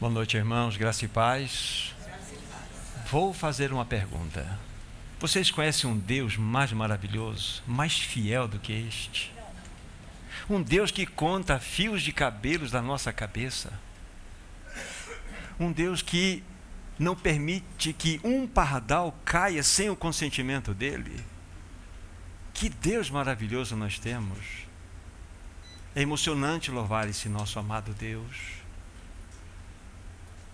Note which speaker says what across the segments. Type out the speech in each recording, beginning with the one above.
Speaker 1: Boa noite, irmãos, graça e paz. Vou fazer uma pergunta. Vocês conhecem um Deus mais maravilhoso, mais fiel do que este? Um Deus que conta fios de cabelos da nossa cabeça. Um Deus que não permite que um pardal caia sem o consentimento dele. Que Deus maravilhoso nós temos. É emocionante louvar esse nosso amado Deus.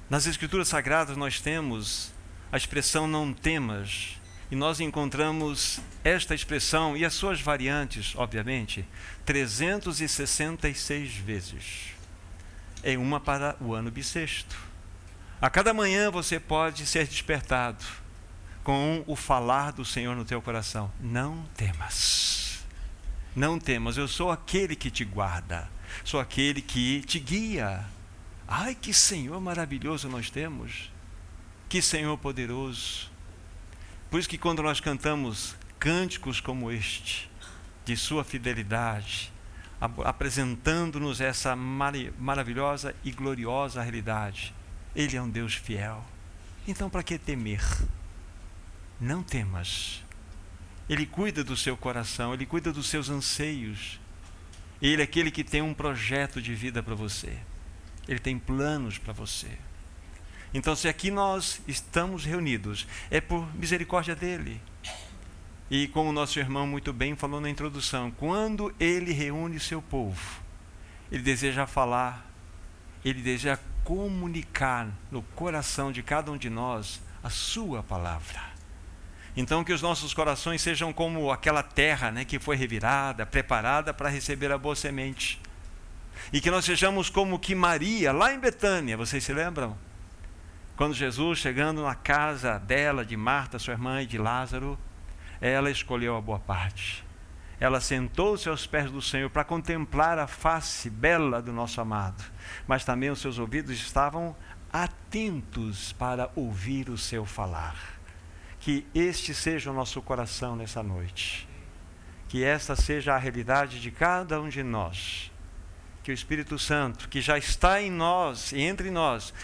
Speaker 1: Nas Escrituras Sagradas nós temos a expressão não temas, e nós encontramos esta expressão e as suas variantes, obviamente, 366 vezes. É uma para o ano bissexto. A cada manhã você pode ser despertado com o falar do Senhor no teu coração. Não temas. Não temas, eu sou aquele que te guarda. Sou aquele que te guia Ai, que Senhor maravilhoso nós temos! Que Senhor poderoso! Por isso que quando nós cantamos cânticos como este, de Sua fidelidade, apresentando-nos essa maravilhosa e gloriosa realidade, Ele é um Deus fiel. Então, para que temer? Não temas. Ele cuida do seu coração, ele cuida dos seus anseios. Ele é aquele que tem um projeto de vida para você. Ele tem planos para você. Então, se aqui nós estamos reunidos, é por misericórdia dele. E como o nosso irmão muito bem falou na introdução, quando ele reúne seu povo, ele deseja falar, ele deseja comunicar no coração de cada um de nós a sua palavra. Então que os nossos corações sejam como aquela terra, né, que foi revirada, preparada para receber a boa semente. E que nós sejamos como que Maria, lá em Betânia, vocês se lembram? Quando Jesus, chegando na casa dela, de Marta, sua irmã, e de Lázaro, ela escolheu a boa parte. Ela sentou-se aos pés do Senhor para contemplar a face bela do nosso amado, mas também os seus ouvidos estavam atentos para ouvir o seu falar. Que este seja o nosso coração nessa noite. Que esta seja a realidade de cada um de nós que o Espírito Santo, que já está em nós e entre nós,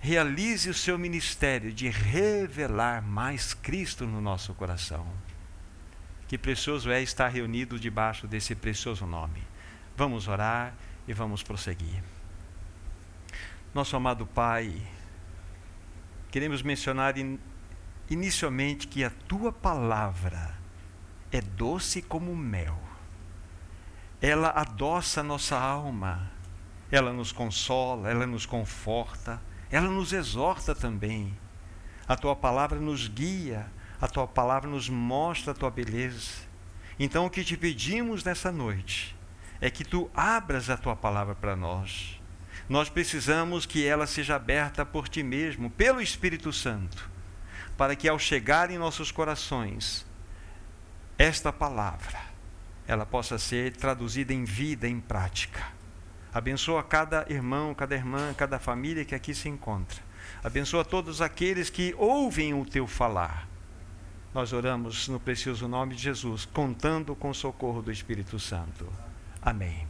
Speaker 1: realize o seu ministério de revelar mais Cristo no nosso coração. Que precioso é estar reunido debaixo desse precioso nome. Vamos orar e vamos prosseguir. Nosso amado Pai, queremos mencionar in, inicialmente que a tua palavra é doce como mel ela adoça nossa alma, ela nos consola, ela nos conforta, ela nos exorta também. A tua palavra nos guia, a tua palavra nos mostra a tua beleza. Então, o que te pedimos nessa noite é que tu abras a tua palavra para nós. Nós precisamos que ela seja aberta por ti mesmo, pelo Espírito Santo, para que ao chegar em nossos corações, esta palavra ela possa ser traduzida em vida, em prática. Abençoa cada irmão, cada irmã, cada família que aqui se encontra. Abençoa todos aqueles que ouvem o teu falar. Nós oramos no precioso nome de Jesus, contando com o socorro do Espírito Santo. Amém.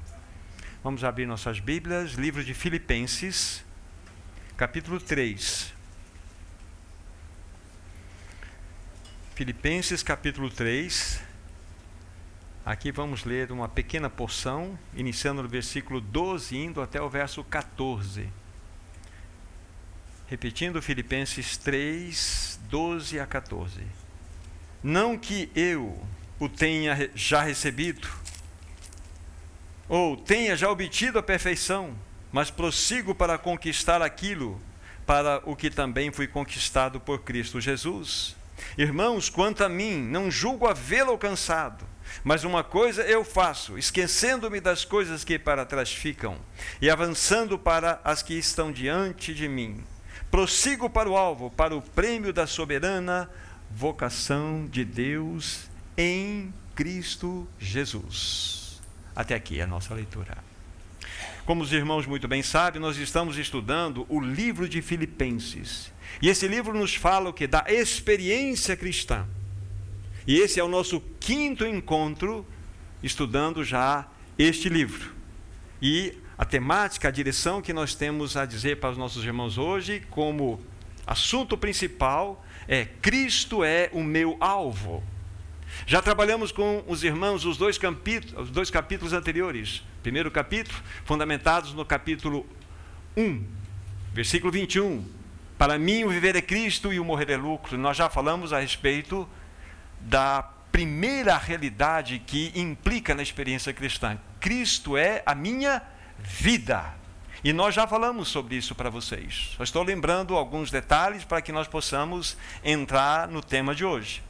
Speaker 1: Vamos abrir nossas Bíblias, livro de Filipenses, capítulo 3. Filipenses, capítulo 3. Aqui vamos ler uma pequena porção, iniciando no versículo 12, indo até o verso 14. Repetindo Filipenses 3, 12 a 14. Não que eu o tenha já recebido, ou tenha já obtido a perfeição, mas prossigo para conquistar aquilo para o que também fui conquistado por Cristo Jesus. Irmãos, quanto a mim, não julgo havê-lo alcançado mas uma coisa eu faço, esquecendo-me das coisas que para trás ficam e avançando para as que estão diante de mim. Prossigo para o alvo, para o prêmio da soberana vocação de Deus em Cristo Jesus. Até aqui a nossa leitura. Como os irmãos muito bem sabem, nós estamos estudando o livro de Filipenses. E esse livro nos fala o que? Da experiência cristã e esse é o nosso quinto encontro estudando já este livro. E a temática, a direção que nós temos a dizer para os nossos irmãos hoje, como assunto principal, é Cristo é o meu alvo. Já trabalhamos com os irmãos os dois capítulos, os dois capítulos anteriores. Primeiro capítulo, fundamentados no capítulo 1, versículo 21. Para mim o viver é Cristo e o morrer é lucro. Nós já falamos a respeito da primeira realidade que implica na experiência cristã. Cristo é a minha vida. E nós já falamos sobre isso para vocês. Só estou lembrando alguns detalhes para que nós possamos entrar no tema de hoje.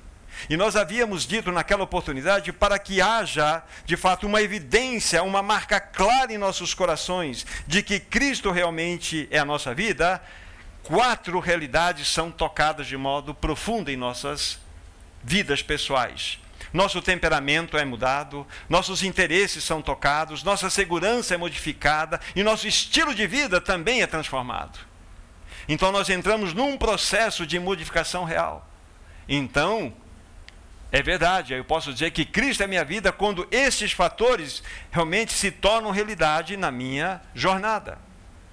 Speaker 1: E nós havíamos dito naquela oportunidade para que haja, de fato, uma evidência, uma marca clara em nossos corações de que Cristo realmente é a nossa vida, quatro realidades são tocadas de modo profundo em nossas vidas pessoais. Nosso temperamento é mudado, nossos interesses são tocados, nossa segurança é modificada e nosso estilo de vida também é transformado. Então nós entramos num processo de modificação real. Então, é verdade, eu posso dizer que Cristo é minha vida quando esses fatores realmente se tornam realidade na minha jornada.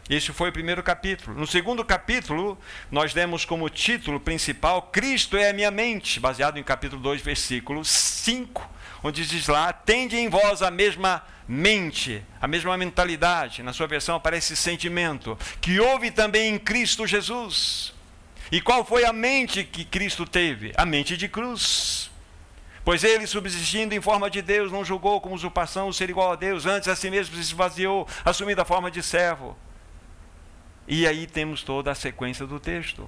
Speaker 1: Este foi o primeiro capítulo. No segundo capítulo, nós demos como título principal Cristo é a minha mente, baseado em capítulo 2, versículo 5, onde diz lá: Tende em vós a mesma mente, a mesma mentalidade. Na sua versão aparece sentimento, que houve também em Cristo Jesus. E qual foi a mente que Cristo teve? A mente de cruz. Pois ele, subsistindo em forma de Deus, não julgou como usurpação o ser igual a Deus, antes a si mesmo se esvaziou, assumindo a forma de servo e aí temos toda a sequência do texto.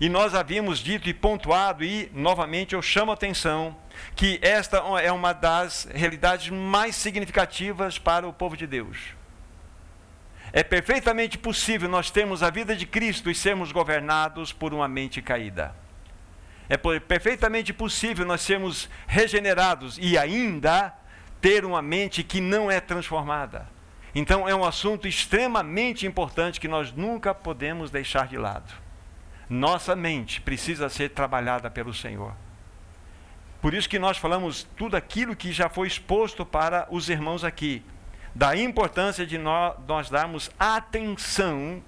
Speaker 1: E nós havíamos dito e pontuado, e novamente eu chamo a atenção, que esta é uma das realidades mais significativas para o povo de Deus. É perfeitamente possível nós termos a vida de Cristo e sermos governados por uma mente caída. É perfeitamente possível nós sermos regenerados e ainda ter uma mente que não é transformada. Então é um assunto extremamente importante que nós nunca podemos deixar de lado. Nossa mente precisa ser trabalhada pelo Senhor. Por isso que nós falamos tudo aquilo que já foi exposto para os irmãos aqui, da importância de nós, nós darmos atenção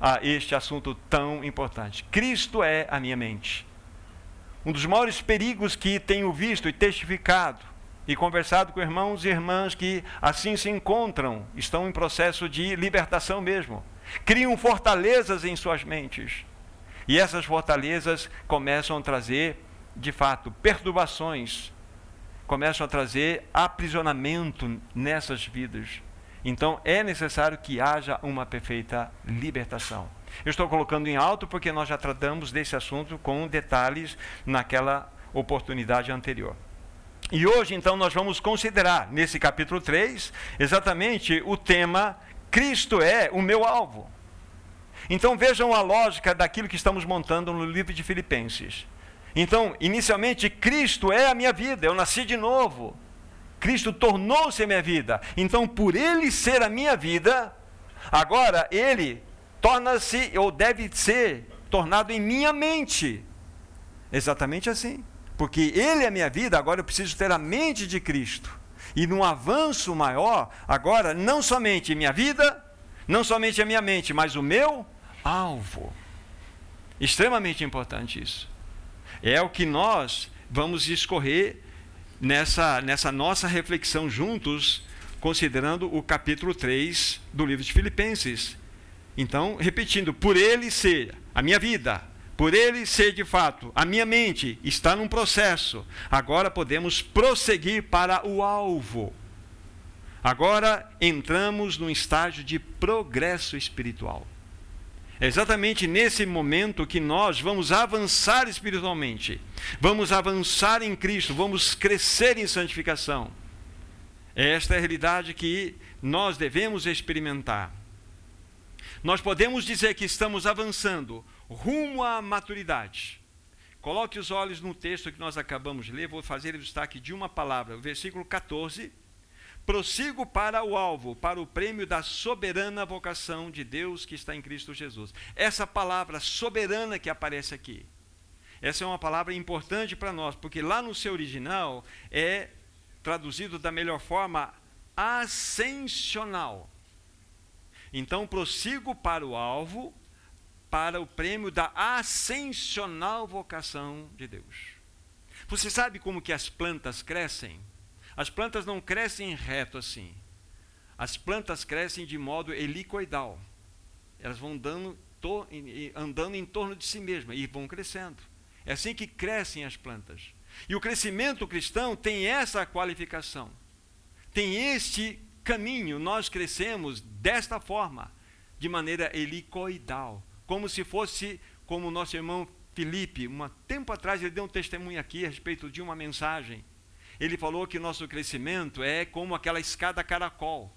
Speaker 1: a este assunto tão importante. Cristo é a minha mente. Um dos maiores perigos que tenho visto e testificado e conversado com irmãos e irmãs que assim se encontram, estão em processo de libertação mesmo. Criam fortalezas em suas mentes. E essas fortalezas começam a trazer, de fato, perturbações, começam a trazer aprisionamento nessas vidas. Então é necessário que haja uma perfeita libertação. Eu estou colocando em alto porque nós já tratamos desse assunto com detalhes naquela oportunidade anterior. E hoje, então, nós vamos considerar, nesse capítulo 3, exatamente o tema Cristo é o meu alvo. Então vejam a lógica daquilo que estamos montando no livro de Filipenses. Então, inicialmente, Cristo é a minha vida, eu nasci de novo. Cristo tornou-se a minha vida. Então, por ele ser a minha vida, agora ele torna-se, ou deve ser, tornado em minha mente. Exatamente assim. Porque Ele é a minha vida, agora eu preciso ter a mente de Cristo. E num avanço maior, agora, não somente minha vida, não somente a minha mente, mas o meu alvo. Extremamente importante isso. É o que nós vamos escorrer nessa, nessa nossa reflexão juntos, considerando o capítulo 3 do livro de Filipenses. Então, repetindo, por ele ser a minha vida, por ele ser de fato, a minha mente está num processo. Agora podemos prosseguir para o alvo. Agora entramos num estágio de progresso espiritual. É exatamente nesse momento que nós vamos avançar espiritualmente. Vamos avançar em Cristo, vamos crescer em santificação. Esta é a realidade que nós devemos experimentar. Nós podemos dizer que estamos avançando rumo à maturidade. Coloque os olhos no texto que nós acabamos de ler, vou fazer o destaque de uma palavra, o versículo 14. Prossigo para o alvo, para o prêmio da soberana vocação de Deus que está em Cristo Jesus. Essa palavra soberana que aparece aqui, essa é uma palavra importante para nós, porque lá no seu original é traduzido da melhor forma ascensional. Então prossigo para o alvo, para o prêmio da ascensional vocação de Deus. Você sabe como que as plantas crescem? As plantas não crescem reto assim. As plantas crescem de modo helicoidal. Elas vão dando, to, andando em torno de si mesmas e vão crescendo. É assim que crescem as plantas. E o crescimento cristão tem essa qualificação. Tem este caminho. Nós crescemos desta forma, de maneira helicoidal, como se fosse como o nosso irmão Felipe, um tempo atrás ele deu um testemunho aqui a respeito de uma mensagem. Ele falou que nosso crescimento é como aquela escada caracol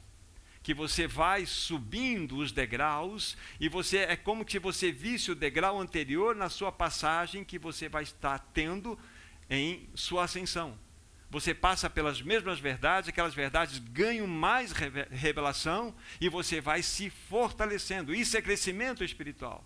Speaker 1: que você vai subindo os degraus e você é como se você visse o degrau anterior na sua passagem que você vai estar tendo em sua ascensão. Você passa pelas mesmas verdades, aquelas verdades ganham mais revelação e você vai se fortalecendo. Isso é crescimento espiritual.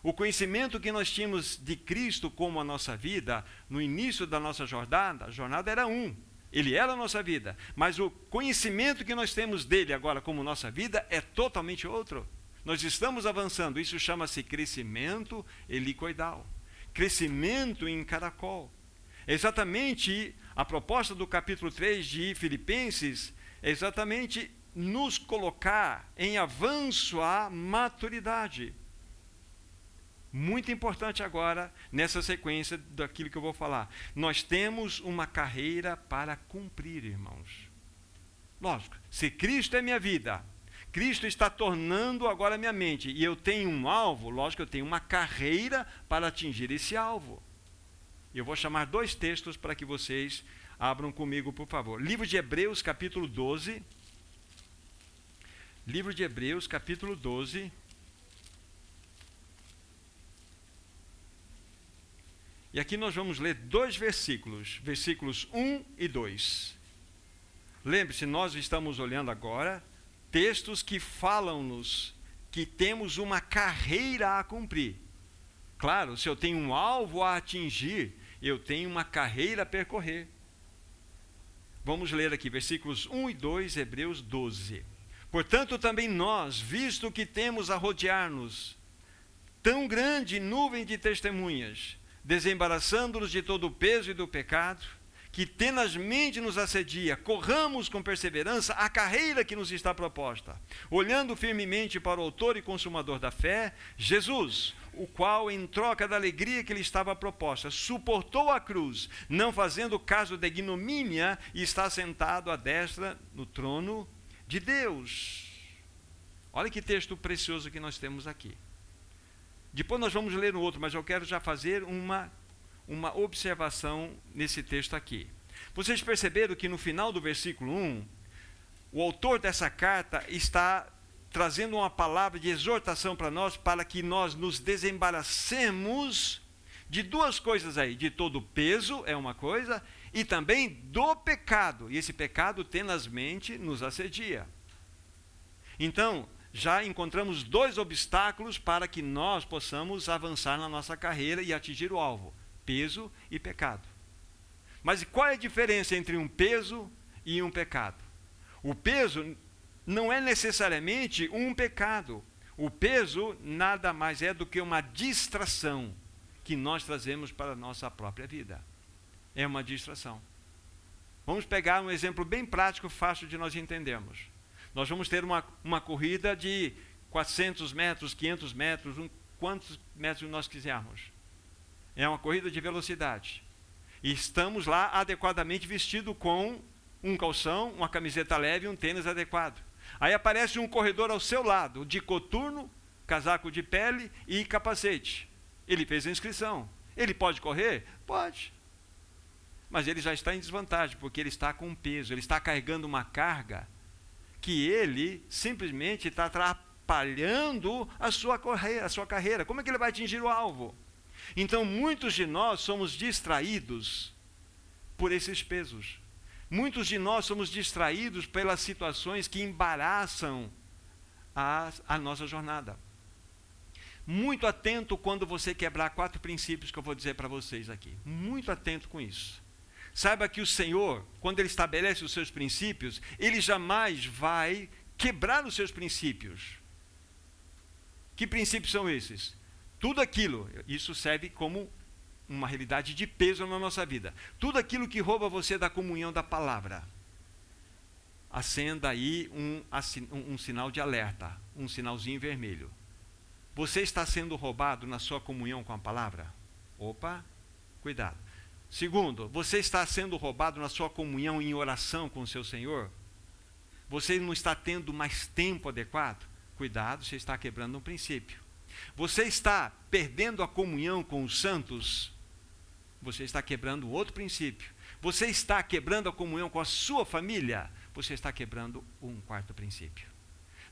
Speaker 1: O conhecimento que nós tínhamos de Cristo como a nossa vida, no início da nossa jornada, a jornada era um, ele era a nossa vida, mas o conhecimento que nós temos dele agora como nossa vida é totalmente outro. Nós estamos avançando, isso chama-se crescimento helicoidal, crescimento em caracol. É exatamente a proposta do capítulo 3 de Filipenses, é exatamente nos colocar em avanço à maturidade. Muito importante agora, nessa sequência daquilo que eu vou falar. Nós temos uma carreira para cumprir, irmãos. Lógico, se Cristo é minha vida, Cristo está tornando agora minha mente, e eu tenho um alvo, lógico, eu tenho uma carreira para atingir esse alvo. Eu vou chamar dois textos para que vocês abram comigo, por favor. Livro de Hebreus, capítulo 12. Livro de Hebreus, capítulo 12. E aqui nós vamos ler dois versículos, versículos 1 e 2. Lembre-se, nós estamos olhando agora textos que falam-nos que temos uma carreira a cumprir. Claro, se eu tenho um alvo a atingir, eu tenho uma carreira a percorrer. Vamos ler aqui versículos 1 e 2, Hebreus 12. Portanto, também nós, visto que temos a rodear-nos tão grande nuvem de testemunhas, desembaraçando-nos de todo o peso e do pecado, que tenazmente nos assedia, corramos com perseverança a carreira que nos está proposta, olhando firmemente para o Autor e Consumador da fé, Jesus, o qual, em troca da alegria que lhe estava proposta, suportou a cruz, não fazendo caso da ignomínia, e está sentado à destra no trono de Deus. Olha que texto precioso que nós temos aqui. Depois nós vamos ler um outro, mas eu quero já fazer uma, uma observação nesse texto aqui. Vocês perceberam que no final do versículo 1, o autor dessa carta está trazendo uma palavra de exortação para nós, para que nós nos desembaracemos de duas coisas aí: de todo peso, é uma coisa, e também do pecado. E esse pecado tenazmente nos assedia. Então, já encontramos dois obstáculos para que nós possamos avançar na nossa carreira e atingir o alvo: peso e pecado. Mas qual é a diferença entre um peso e um pecado? O peso não é necessariamente um pecado. O peso nada mais é do que uma distração que nós trazemos para a nossa própria vida. É uma distração. Vamos pegar um exemplo bem prático, fácil de nós entendermos. Nós vamos ter uma, uma corrida de 400 metros, 500 metros, um, quantos metros nós quisermos. É uma corrida de velocidade. E estamos lá adequadamente vestido com um calção, uma camiseta leve e um tênis adequado. Aí aparece um corredor ao seu lado, de coturno, casaco de pele e capacete. Ele fez a inscrição. Ele pode correr? Pode. Mas ele já está em desvantagem, porque ele está com peso, ele está carregando uma carga que ele simplesmente está atrapalhando a sua, carreira, a sua carreira. Como é que ele vai atingir o alvo? Então, muitos de nós somos distraídos por esses pesos. Muitos de nós somos distraídos pelas situações que embaraçam a, a nossa jornada. Muito atento quando você quebrar quatro princípios que eu vou dizer para vocês aqui. Muito atento com isso. Saiba que o Senhor, quando Ele estabelece os seus princípios, Ele jamais vai quebrar os seus princípios. Que princípios são esses? Tudo aquilo, isso serve como uma realidade de peso na nossa vida. Tudo aquilo que rouba você da comunhão da palavra. Acenda aí um, um, um sinal de alerta, um sinalzinho vermelho. Você está sendo roubado na sua comunhão com a palavra? Opa, cuidado. Segundo, você está sendo roubado na sua comunhão em oração com o seu Senhor? Você não está tendo mais tempo adequado? Cuidado, você está quebrando um princípio. Você está perdendo a comunhão com os santos? Você está quebrando outro princípio. Você está quebrando a comunhão com a sua família? Você está quebrando um quarto princípio.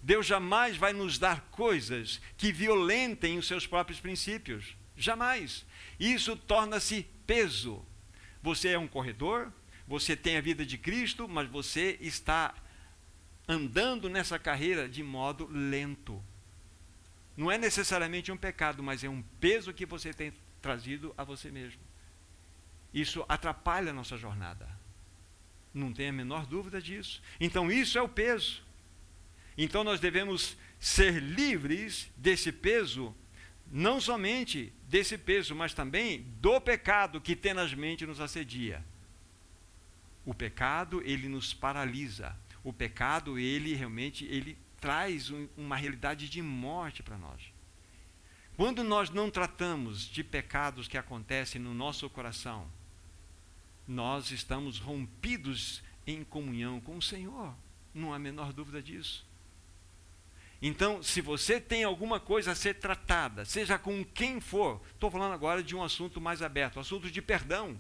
Speaker 1: Deus jamais vai nos dar coisas que violentem os seus próprios princípios. Jamais. Isso torna-se peso. Você é um corredor, você tem a vida de Cristo, mas você está andando nessa carreira de modo lento. Não é necessariamente um pecado, mas é um peso que você tem trazido a você mesmo. Isso atrapalha a nossa jornada. Não tem a menor dúvida disso. Então, isso é o peso. Então, nós devemos ser livres desse peso, não somente desse peso, mas também do pecado que tenazmente nos assedia. O pecado, ele nos paralisa. O pecado, ele realmente ele traz um, uma realidade de morte para nós. Quando nós não tratamos de pecados que acontecem no nosso coração, nós estamos rompidos em comunhão com o Senhor. Não há a menor dúvida disso. Então, se você tem alguma coisa a ser tratada, seja com quem for, estou falando agora de um assunto mais aberto, assunto de perdão.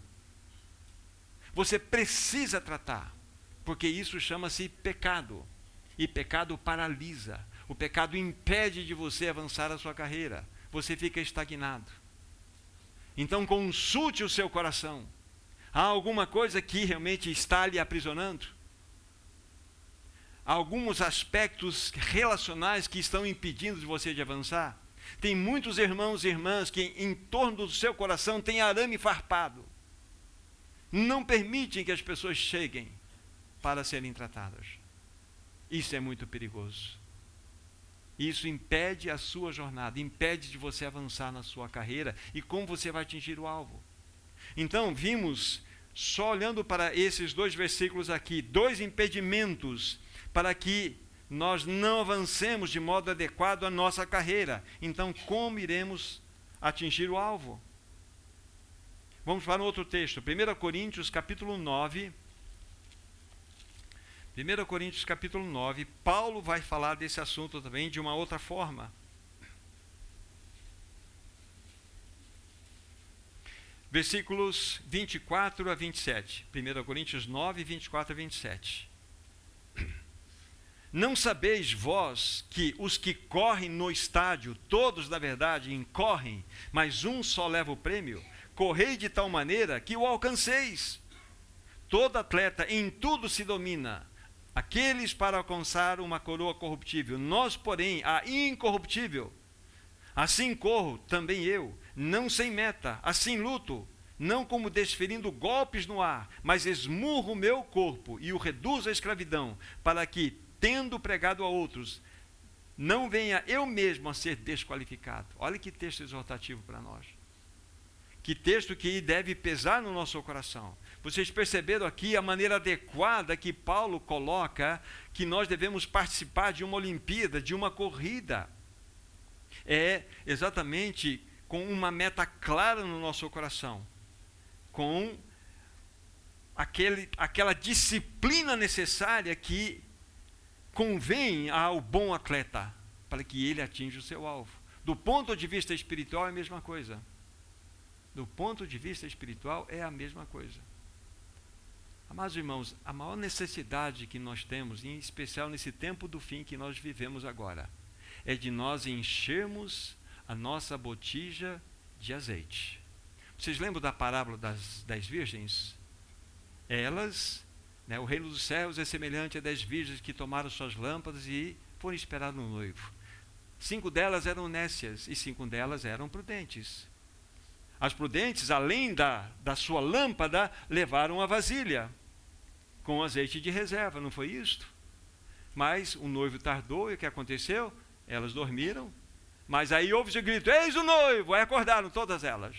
Speaker 1: Você precisa tratar, porque isso chama-se pecado. E pecado paralisa. O pecado impede de você avançar a sua carreira. Você fica estagnado. Então consulte o seu coração. Há alguma coisa que realmente está lhe aprisionando? Há alguns aspectos relacionais que estão impedindo de você de avançar? Tem muitos irmãos e irmãs que em torno do seu coração tem arame farpado. Não permitem que as pessoas cheguem para serem tratadas. Isso é muito perigoso. Isso impede a sua jornada, impede de você avançar na sua carreira e como você vai atingir o alvo. Então, vimos, só olhando para esses dois versículos aqui, dois impedimentos para que nós não avancemos de modo adequado a nossa carreira. Então, como iremos atingir o alvo? Vamos para um outro texto, 1 Coríntios capítulo 9, 1 Coríntios capítulo 9, Paulo vai falar desse assunto também de uma outra forma. Versículos 24 a 27. 1 Coríntios 9, 24 a 27. Não sabeis vós que os que correm no estádio, todos na verdade incorrem, mas um só leva o prêmio? Correi de tal maneira que o alcanceis. Todo atleta em tudo se domina aqueles para alcançar uma coroa corruptível, nós, porém, a incorruptível. Assim corro também eu, não sem meta, assim luto, não como desferindo golpes no ar, mas esmurro o meu corpo e o reduzo à escravidão, para que, tendo pregado a outros, não venha eu mesmo a ser desqualificado. Olha que texto exortativo para nós. Que texto que deve pesar no nosso coração. Vocês perceberam aqui a maneira adequada que Paulo coloca que nós devemos participar de uma Olimpíada, de uma corrida. É exatamente com uma meta clara no nosso coração, com aquele, aquela disciplina necessária que convém ao bom atleta para que ele atinja o seu alvo. Do ponto de vista espiritual é a mesma coisa. Do ponto de vista espiritual é a mesma coisa. Amados irmãos, a maior necessidade que nós temos, em especial nesse tempo do fim que nós vivemos agora, é de nós enchermos a nossa botija de azeite. Vocês lembram da parábola das dez virgens? Elas, né, o reino dos céus é semelhante a dez virgens que tomaram suas lâmpadas e foram esperar no noivo. Cinco delas eram nécias e cinco delas eram prudentes. As prudentes, além da, da sua lâmpada, levaram a vasilha com azeite de reserva, não foi isto? Mas o noivo tardou e o que aconteceu? Elas dormiram. Mas aí houve o grito: Eis o noivo! Aí acordaram todas elas.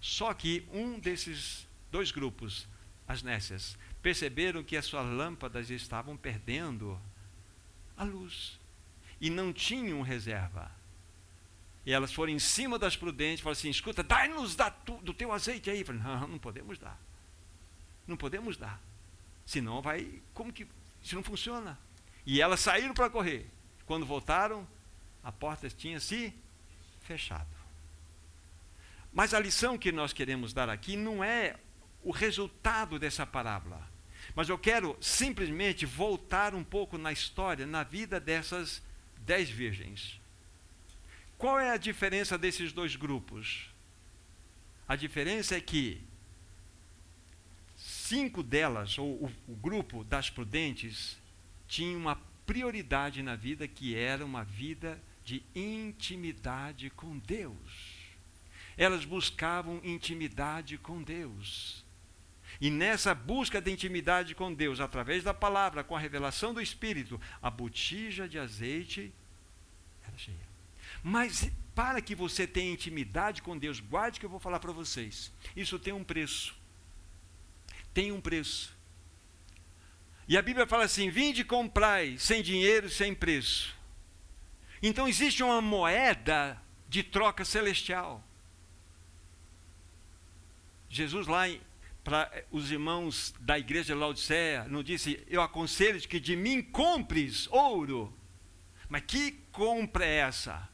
Speaker 1: Só que um desses dois grupos, as nécias, perceberam que as suas lâmpadas estavam perdendo a luz e não tinham reserva. E elas foram em cima das prudentes, falaram assim: escuta, dai-nos do teu azeite aí. Falei, não, não podemos dar. Não podemos dar. Senão vai. Como que. Isso não funciona. E elas saíram para correr. Quando voltaram, a porta tinha se fechado. Mas a lição que nós queremos dar aqui não é o resultado dessa parábola. Mas eu quero simplesmente voltar um pouco na história, na vida dessas dez virgens. Qual é a diferença desses dois grupos? A diferença é que cinco delas, ou o, o grupo das prudentes, tinha uma prioridade na vida que era uma vida de intimidade com Deus. Elas buscavam intimidade com Deus. E nessa busca de intimidade com Deus, através da palavra, com a revelação do Espírito, a botija de azeite era cheia. Mas para que você tenha intimidade com Deus, guarde que eu vou falar para vocês. Isso tem um preço. Tem um preço. E a Bíblia fala assim: vinde comprai sem dinheiro, sem preço. Então existe uma moeda de troca celestial. Jesus lá para os irmãos da igreja de Laodiceia, não disse, eu aconselho que de mim compres ouro. Mas que compra é essa?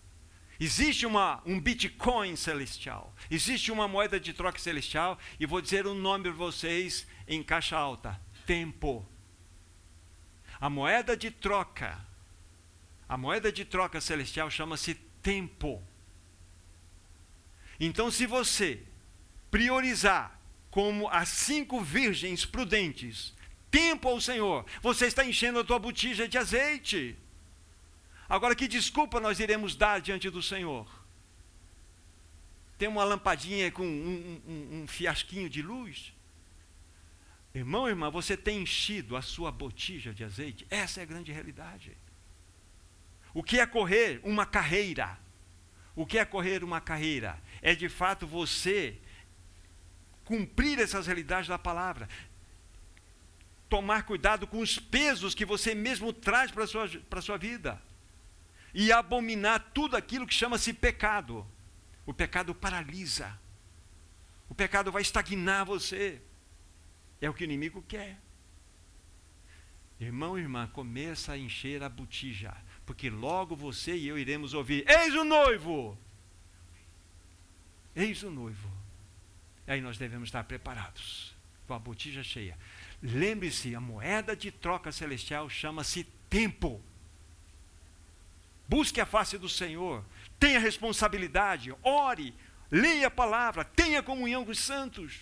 Speaker 1: Existe uma, um Bitcoin celestial, existe uma moeda de troca celestial, e vou dizer um nome para vocês em caixa alta: tempo. A moeda de troca, a moeda de troca celestial chama-se tempo. Então, se você priorizar como as cinco virgens prudentes, tempo ao Senhor, você está enchendo a tua botija de azeite. Agora, que desculpa nós iremos dar diante do Senhor? Tem uma lampadinha com um, um, um fiasquinho de luz? Irmão, irmã, você tem enchido a sua botija de azeite? Essa é a grande realidade. O que é correr uma carreira? O que é correr uma carreira? É de fato você cumprir essas realidades da palavra. Tomar cuidado com os pesos que você mesmo traz para a sua, sua vida e abominar tudo aquilo que chama-se pecado. O pecado paralisa. O pecado vai estagnar você. É o que o inimigo quer. Irmão irmã, começa a encher a botija, porque logo você e eu iremos ouvir: Eis o noivo! Eis o noivo. E aí nós devemos estar preparados, com a botija cheia. Lembre-se, a moeda de troca celestial chama-se tempo. Busque a face do Senhor, tenha responsabilidade, ore, leia a palavra, tenha comunhão com os santos.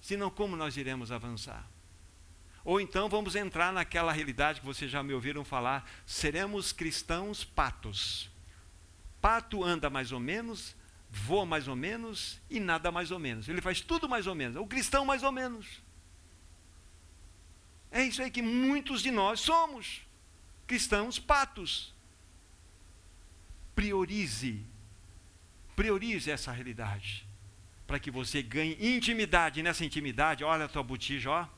Speaker 1: Senão, como nós iremos avançar? Ou então vamos entrar naquela realidade que vocês já me ouviram falar: seremos cristãos patos. Pato anda mais ou menos, voa mais ou menos e nada mais ou menos. Ele faz tudo mais ou menos. O cristão, mais ou menos. É isso aí que muitos de nós somos cristãos patos. Priorize, priorize essa realidade, para que você ganhe intimidade. Nessa intimidade, olha a tua botija, ó,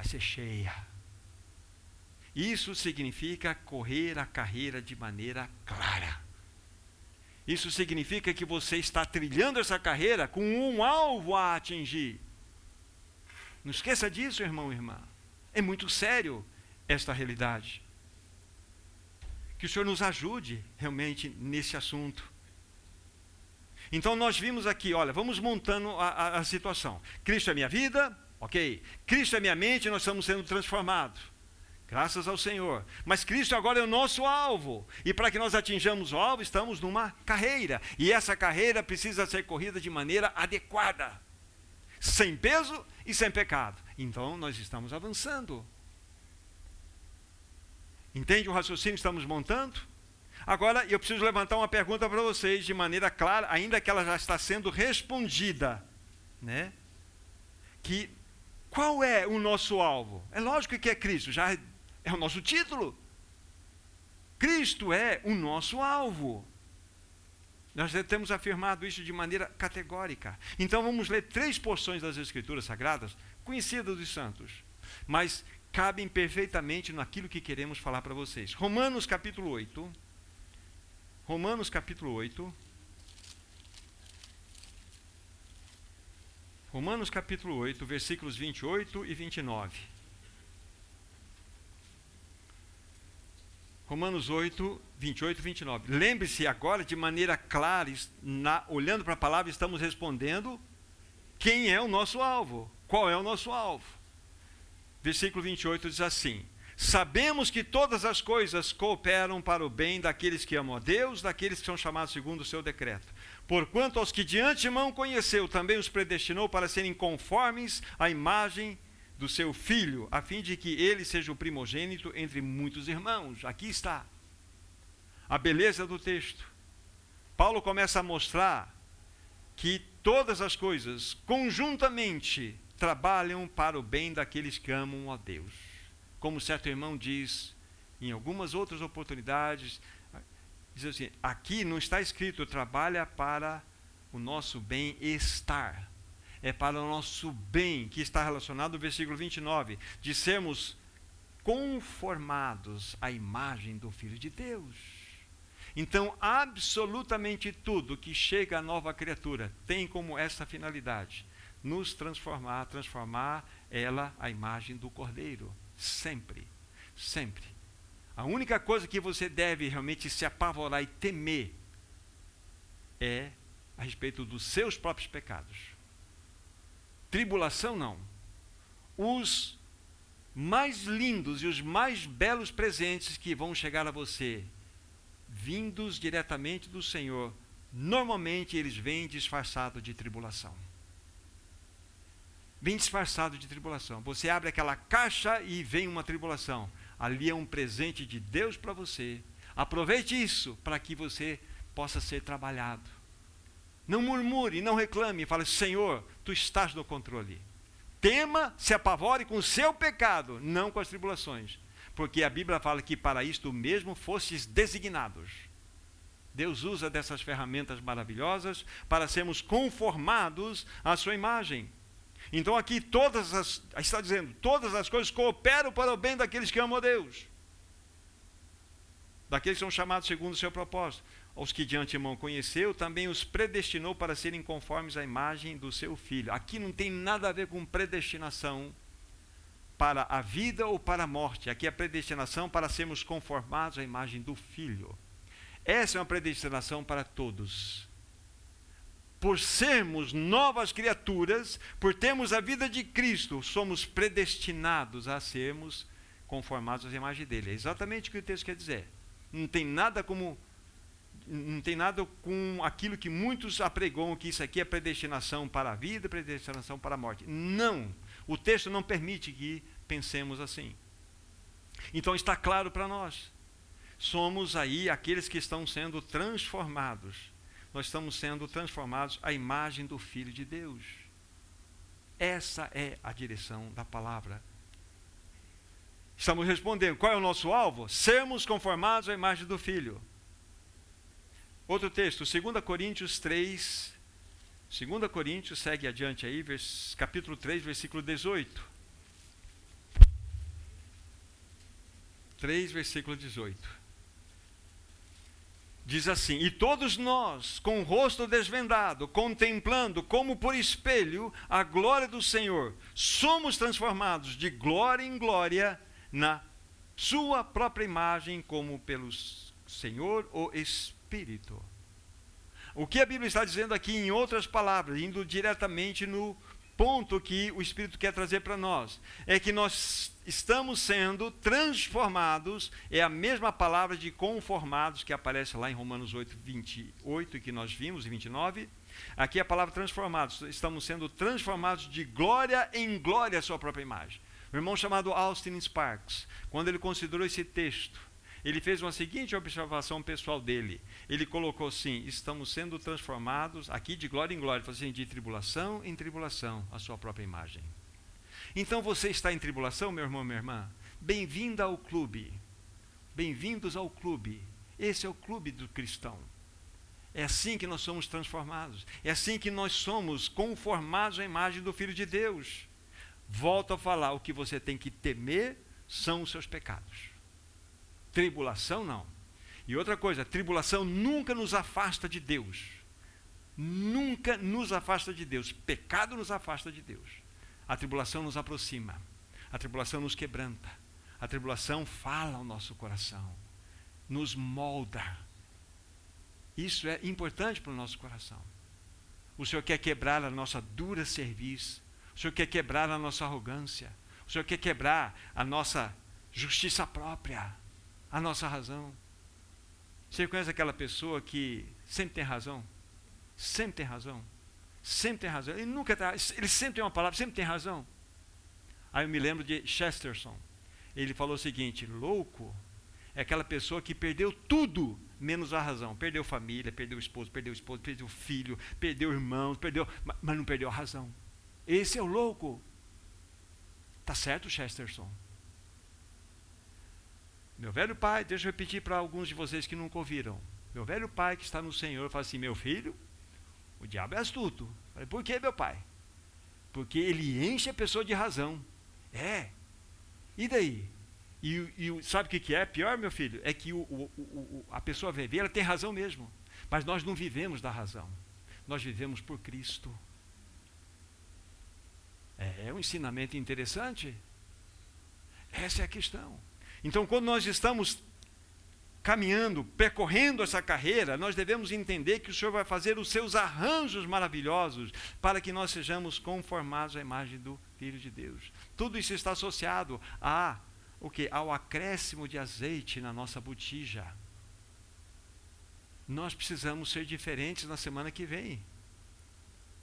Speaker 1: vai ser cheia. Isso significa correr a carreira de maneira clara. Isso significa que você está trilhando essa carreira com um alvo a atingir. Não esqueça disso, irmão e irmã. É muito sério esta realidade. Que o Senhor nos ajude realmente nesse assunto. Então nós vimos aqui, olha, vamos montando a, a, a situação. Cristo é minha vida, ok. Cristo é minha mente, nós estamos sendo transformados. Graças ao Senhor. Mas Cristo agora é o nosso alvo. E para que nós atinjamos o alvo, estamos numa carreira. E essa carreira precisa ser corrida de maneira adequada. Sem peso e sem pecado. Então nós estamos avançando. Entende o raciocínio que estamos montando? Agora eu preciso levantar uma pergunta para vocês de maneira clara, ainda que ela já está sendo respondida, né? Que qual é o nosso alvo? É lógico que é Cristo, já É o nosso título. Cristo é o nosso alvo. Nós já temos afirmado isso de maneira categórica. Então vamos ler três porções das Escrituras Sagradas, conhecidas dos santos, mas cabem perfeitamente naquilo que queremos falar para vocês. Romanos capítulo 8. Romanos capítulo 8. Romanos capítulo 8, versículos 28 e 29. Romanos 8, 28 e 29. Lembre-se agora, de maneira clara, na, olhando para a palavra, estamos respondendo quem é o nosso alvo. Qual é o nosso alvo? Versículo 28 diz assim: Sabemos que todas as coisas cooperam para o bem daqueles que amam a Deus, daqueles que são chamados segundo o seu decreto. Porquanto aos que de antemão conheceu, também os predestinou para serem conformes à imagem do seu filho, a fim de que ele seja o primogênito entre muitos irmãos. Aqui está a beleza do texto. Paulo começa a mostrar que todas as coisas conjuntamente trabalham para o bem daqueles que amam a Deus. Como certo irmão diz em algumas outras oportunidades, diz assim: aqui não está escrito trabalha para o nosso bem-estar. É para o nosso bem, que está relacionado no versículo 29, de sermos conformados à imagem do Filho de Deus. Então, absolutamente tudo que chega à nova criatura tem como essa finalidade: nos transformar, transformar ela à imagem do Cordeiro. Sempre, sempre. A única coisa que você deve realmente se apavorar e temer é a respeito dos seus próprios pecados. Tribulação não. Os mais lindos e os mais belos presentes que vão chegar a você, vindos diretamente do Senhor, normalmente eles vêm disfarçados de tribulação. Vem disfarçado de tribulação. Você abre aquela caixa e vem uma tribulação ali é um presente de Deus para você. Aproveite isso para que você possa ser trabalhado. Não murmure, não reclame, fale: Senhor, tu estás no controle. Tema, se apavore com o seu pecado, não com as tribulações. Porque a Bíblia fala que para isto mesmo fostes designados. Deus usa dessas ferramentas maravilhosas para sermos conformados à sua imagem. Então aqui todas as, está dizendo, todas as coisas cooperam para o bem daqueles que amam a Deus. Daqueles que são chamados segundo o seu propósito. Os que de antemão conheceu, também os predestinou para serem conformes à imagem do seu filho. Aqui não tem nada a ver com predestinação para a vida ou para a morte. Aqui é predestinação para sermos conformados à imagem do filho. Essa é uma predestinação para todos por sermos novas criaturas, por termos a vida de Cristo, somos predestinados a sermos conformados à imagem dele. É exatamente o que o texto quer dizer. Não tem nada como não tem nada com aquilo que muitos apregam que isso aqui é predestinação para a vida, predestinação para a morte. Não. O texto não permite que pensemos assim. Então está claro para nós. Somos aí aqueles que estão sendo transformados nós estamos sendo transformados à imagem do Filho de Deus. Essa é a direção da palavra. Estamos respondendo: qual é o nosso alvo? Sermos conformados à imagem do Filho. Outro texto, 2 Coríntios 3. 2 Coríntios, segue adiante aí, vers, capítulo 3, versículo 18. 3, versículo 18. Diz assim: E todos nós, com o rosto desvendado, contemplando como por espelho a glória do Senhor, somos transformados de glória em glória na Sua própria imagem, como pelo Senhor o Espírito. O que a Bíblia está dizendo aqui, em outras palavras, indo diretamente no ponto que o Espírito quer trazer para nós é que nós estamos sendo transformados, é a mesma palavra de conformados que aparece lá em Romanos 8, 28, que nós vimos, e 29. Aqui é a palavra transformados, estamos sendo transformados de glória em glória à sua própria imagem. O irmão chamado Austin Sparks, quando ele considerou esse texto, ele fez uma seguinte observação pessoal dele. Ele colocou assim: estamos sendo transformados aqui de glória em glória, assim, de tribulação em tribulação, a sua própria imagem. Então você está em tribulação, meu irmão, minha irmã? Bem-vinda ao clube. Bem-vindos ao clube. Esse é o clube do cristão. É assim que nós somos transformados. É assim que nós somos conformados à imagem do Filho de Deus. Volto a falar: o que você tem que temer são os seus pecados. Tribulação não. E outra coisa, tribulação nunca nos afasta de Deus. Nunca nos afasta de Deus. Pecado nos afasta de Deus. A tribulação nos aproxima. A tribulação nos quebranta. A tribulação fala ao nosso coração. Nos molda isso é importante para o nosso coração. O Senhor quer quebrar a nossa dura serviço. O Senhor quer quebrar a nossa arrogância. O Senhor quer quebrar a nossa justiça própria, a nossa razão. Você conhece aquela pessoa que sempre tem razão? Sempre tem razão. Sempre tem razão. Ele nunca tá, ele sempre tem uma palavra, sempre tem razão. Aí eu me lembro de Chesterton. Ele falou o seguinte: louco é aquela pessoa que perdeu tudo menos a razão. Perdeu família, perdeu o esposo, perdeu o esposo, perdeu o filho, perdeu irmãos, perdeu, mas não perdeu a razão. Esse é o louco. Tá certo, Chesterton? Meu velho pai, deixa eu repetir para alguns de vocês que nunca ouviram. Meu velho pai que está no Senhor fala assim: Meu filho, o diabo é astuto. falei, Por que, meu pai? Porque ele enche a pessoa de razão. É. E daí? E, e sabe o que, que é pior, meu filho? É que o, o, o, a pessoa vê, ela tem razão mesmo. Mas nós não vivemos da razão. Nós vivemos por Cristo. É, é um ensinamento interessante. Essa é a questão. Então, quando nós estamos caminhando, percorrendo essa carreira, nós devemos entender que o Senhor vai fazer os seus arranjos maravilhosos para que nós sejamos conformados à imagem do Filho de Deus. Tudo isso está associado a o que? Ao acréscimo de azeite na nossa botija. Nós precisamos ser diferentes na semana que vem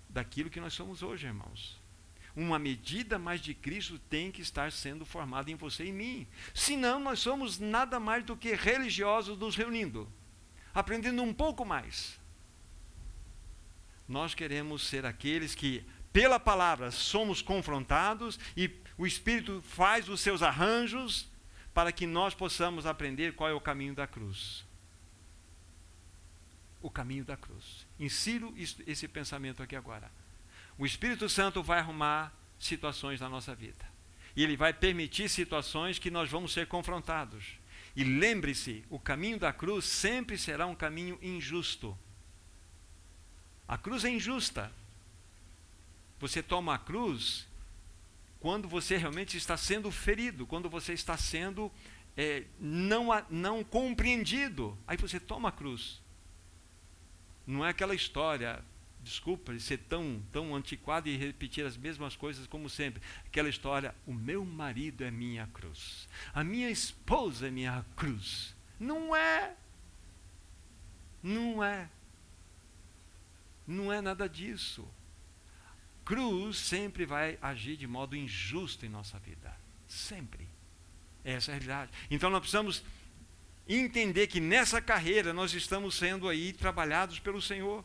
Speaker 1: daquilo que nós somos hoje, irmãos. Uma medida mais de Cristo tem que estar sendo formada em você e em mim. Senão, nós somos nada mais do que religiosos nos reunindo, aprendendo um pouco mais. Nós queremos ser aqueles que, pela palavra, somos confrontados e o Espírito faz os seus arranjos para que nós possamos aprender qual é o caminho da cruz. O caminho da cruz. Insiro esse pensamento aqui agora. O Espírito Santo vai arrumar situações na nossa vida. E ele vai permitir situações que nós vamos ser confrontados. E lembre-se, o caminho da cruz sempre será um caminho injusto. A cruz é injusta. Você toma a cruz quando você realmente está sendo ferido, quando você está sendo é, não, não compreendido. Aí você toma a cruz. Não é aquela história, desculpa de ser tão, tão antiquado e repetir as mesmas coisas como sempre. Aquela história, o meu marido é minha cruz, a minha esposa é minha cruz. Não é. Não é. Não é nada disso cruz sempre vai agir de modo injusto em nossa vida. Sempre. Essa é a realidade. Então nós precisamos entender que nessa carreira nós estamos sendo aí trabalhados pelo Senhor.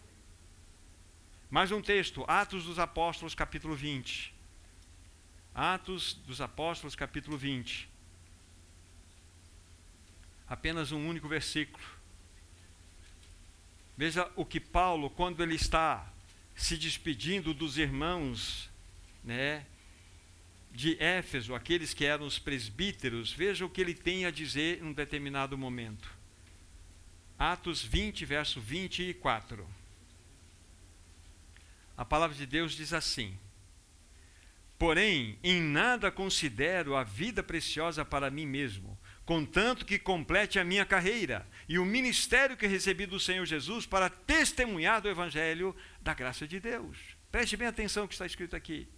Speaker 1: Mais um texto, Atos dos Apóstolos, capítulo 20. Atos dos Apóstolos, capítulo 20. Apenas um único versículo. Veja o que Paulo, quando ele está se despedindo dos irmãos, né, de Éfeso, aqueles que eram os presbíteros, veja o que ele tem a dizer em um determinado momento. Atos 20, verso 24. A palavra de Deus diz assim: Porém, em nada considero a vida preciosa para mim mesmo, contanto que complete a minha carreira e o ministério que recebi do Senhor Jesus para testemunhar do Evangelho da graça de Deus. Preste bem atenção que está escrito aqui.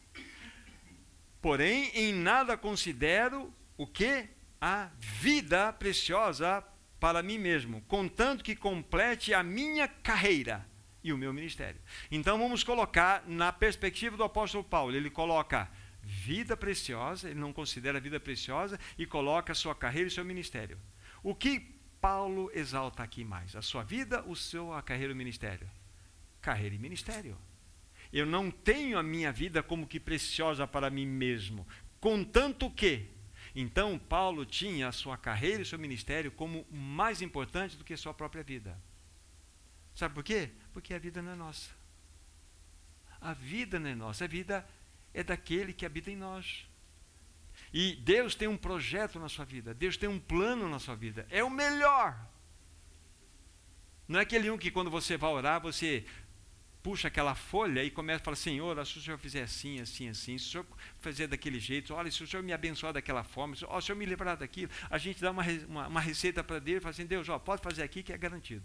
Speaker 1: Porém, em nada considero o que? A vida preciosa para mim mesmo, contanto que complete a minha carreira e o meu ministério. Então vamos colocar na perspectiva do apóstolo Paulo. Ele coloca vida preciosa, ele não considera vida preciosa e coloca sua carreira e seu ministério. O que Paulo exalta aqui mais? A sua vida, o seu a carreira e o ministério? Carreira e ministério. Eu não tenho a minha vida como que preciosa para mim mesmo, contanto que Então, Paulo tinha a sua carreira e seu ministério como mais importante do que a sua própria vida. Sabe por quê? Porque a vida não é nossa. A vida não é nossa, a vida é daquele que habita em nós. E Deus tem um projeto na sua vida, Deus tem um plano na sua vida, é o melhor. Não é aquele um que quando você vai orar, você puxa aquela folha e começa a falar: Senhor, se o Senhor fizer assim, assim, assim, se o Senhor fizer daquele jeito, olha, se o Senhor me abençoar daquela forma, se, o Senhor me livrar daquilo, a gente dá uma, uma, uma receita para Deus e fala assim: Deus, ó, pode fazer aqui que é garantido.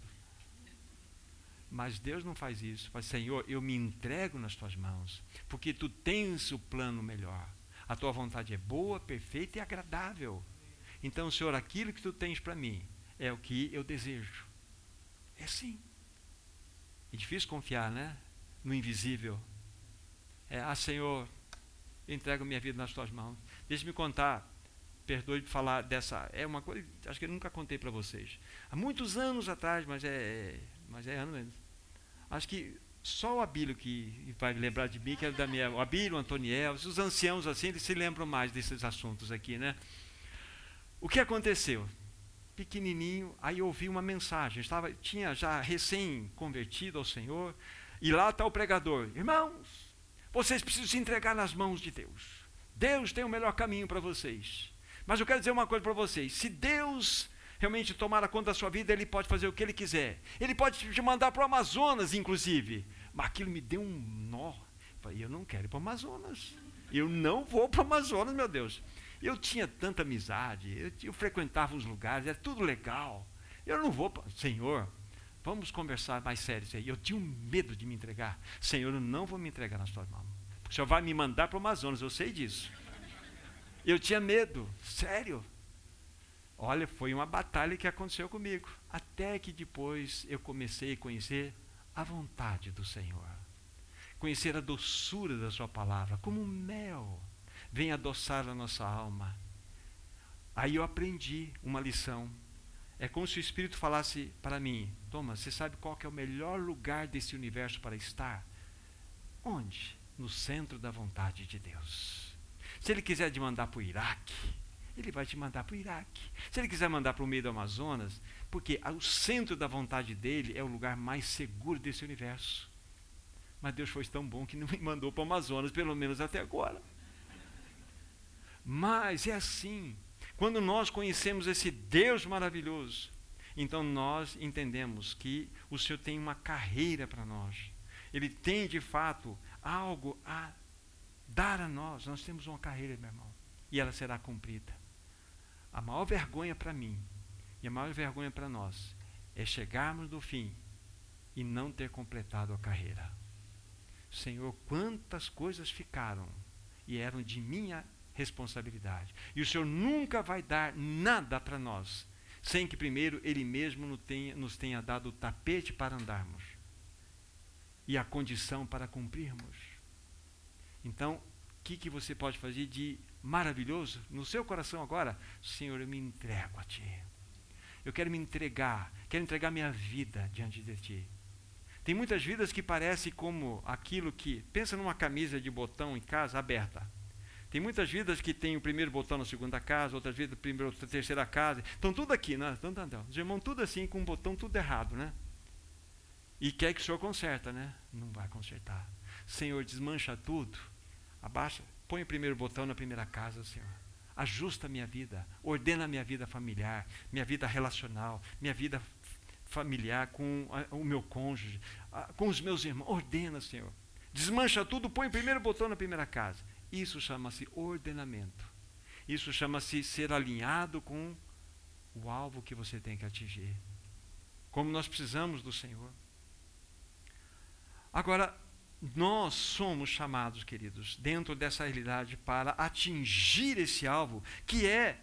Speaker 1: Mas Deus não faz isso. Faz, Senhor, eu me entrego nas tuas mãos, porque tu tens o plano melhor. A tua vontade é boa, perfeita e agradável. Então, Senhor, aquilo que tu tens para mim é o que eu desejo. É assim. É difícil confiar, né? No invisível. É, ah, Senhor, entrego minha vida nas tuas mãos. Deixe-me contar. Perdoe falar dessa. É uma coisa, acho que eu nunca contei para vocês. Há muitos anos atrás, mas é, mas é ano mesmo. Acho que só o Abílio que vai lembrar de mim, que é da minha. O Abílio, o Antoniel, os anciãos assim, eles se lembram mais desses assuntos aqui, né? O que aconteceu? pequenininho, aí eu ouvi uma mensagem, estava, tinha já recém-convertido ao Senhor, e lá está o pregador, irmãos, vocês precisam se entregar nas mãos de Deus. Deus tem o melhor caminho para vocês. Mas eu quero dizer uma coisa para vocês: se Deus realmente tomar a conta da sua vida, Ele pode fazer o que Ele quiser. Ele pode te mandar para o Amazonas, inclusive. Mas aquilo me deu um nó. Eu falei, eu não quero ir para o Amazonas. Eu não vou para o Amazonas, meu Deus. Eu tinha tanta amizade, eu, eu frequentava os lugares, era tudo legal. Eu não vou, Senhor, vamos conversar mais sério. Eu tinha um medo de me entregar. Senhor, eu não vou me entregar nas tuas mãos. O Senhor vai me mandar para o Amazonas, eu sei disso. Eu tinha medo, sério. Olha, foi uma batalha que aconteceu comigo. Até que depois eu comecei a conhecer a vontade do Senhor. Conhecer a doçura da Sua palavra, como mel vem adoçar a nossa alma. Aí eu aprendi uma lição. É como se o Espírito falasse para mim: Thomas, você sabe qual é o melhor lugar desse universo para estar? Onde? No centro da vontade de Deus. Se Ele quiser te mandar para o Iraque, Ele vai te mandar para o Iraque. Se Ele quiser mandar para o meio do Amazonas, porque o centro da vontade dele é o lugar mais seguro desse universo. Mas Deus foi tão bom que não me mandou para o Amazonas, pelo menos até agora. Mas é assim. Quando nós conhecemos esse Deus maravilhoso, então nós entendemos que o Senhor tem uma carreira para nós. Ele tem de fato algo a dar a nós. Nós temos uma carreira, meu irmão, e ela será cumprida. A maior vergonha para mim e a maior vergonha para nós é chegarmos no fim e não ter completado a carreira. Senhor, quantas coisas ficaram e eram de minha responsabilidade. E o Senhor nunca vai dar nada para nós sem que primeiro Ele mesmo nos tenha, nos tenha dado o tapete para andarmos e a condição para cumprirmos. Então, o que, que você pode fazer de maravilhoso no seu coração agora? Senhor, eu me entrego a Ti. Eu quero me entregar, quero entregar minha vida diante de Ti. Tem muitas vidas que parecem como aquilo que. Pensa numa camisa de botão em casa aberta. Tem muitas vidas que têm o primeiro botão na segunda casa, outras vidas outra, terceira casa. Estão tudo aqui, né? Então, então, então. Os irmãos tudo assim, com um botão tudo errado, né? E quer que o Senhor conserta, né? Não vai consertar. Senhor, desmancha tudo. Abaixa, põe o primeiro botão na primeira casa, Senhor. Ajusta a minha vida, ordena a minha vida familiar, minha vida relacional, minha vida familiar com o meu cônjuge, com os meus irmãos. Ordena, Senhor. Desmancha tudo, põe o primeiro botão na primeira casa. Isso chama-se ordenamento. Isso chama-se ser alinhado com o alvo que você tem que atingir. Como nós precisamos do Senhor. Agora, nós somos chamados, queridos, dentro dessa realidade para atingir esse alvo, que é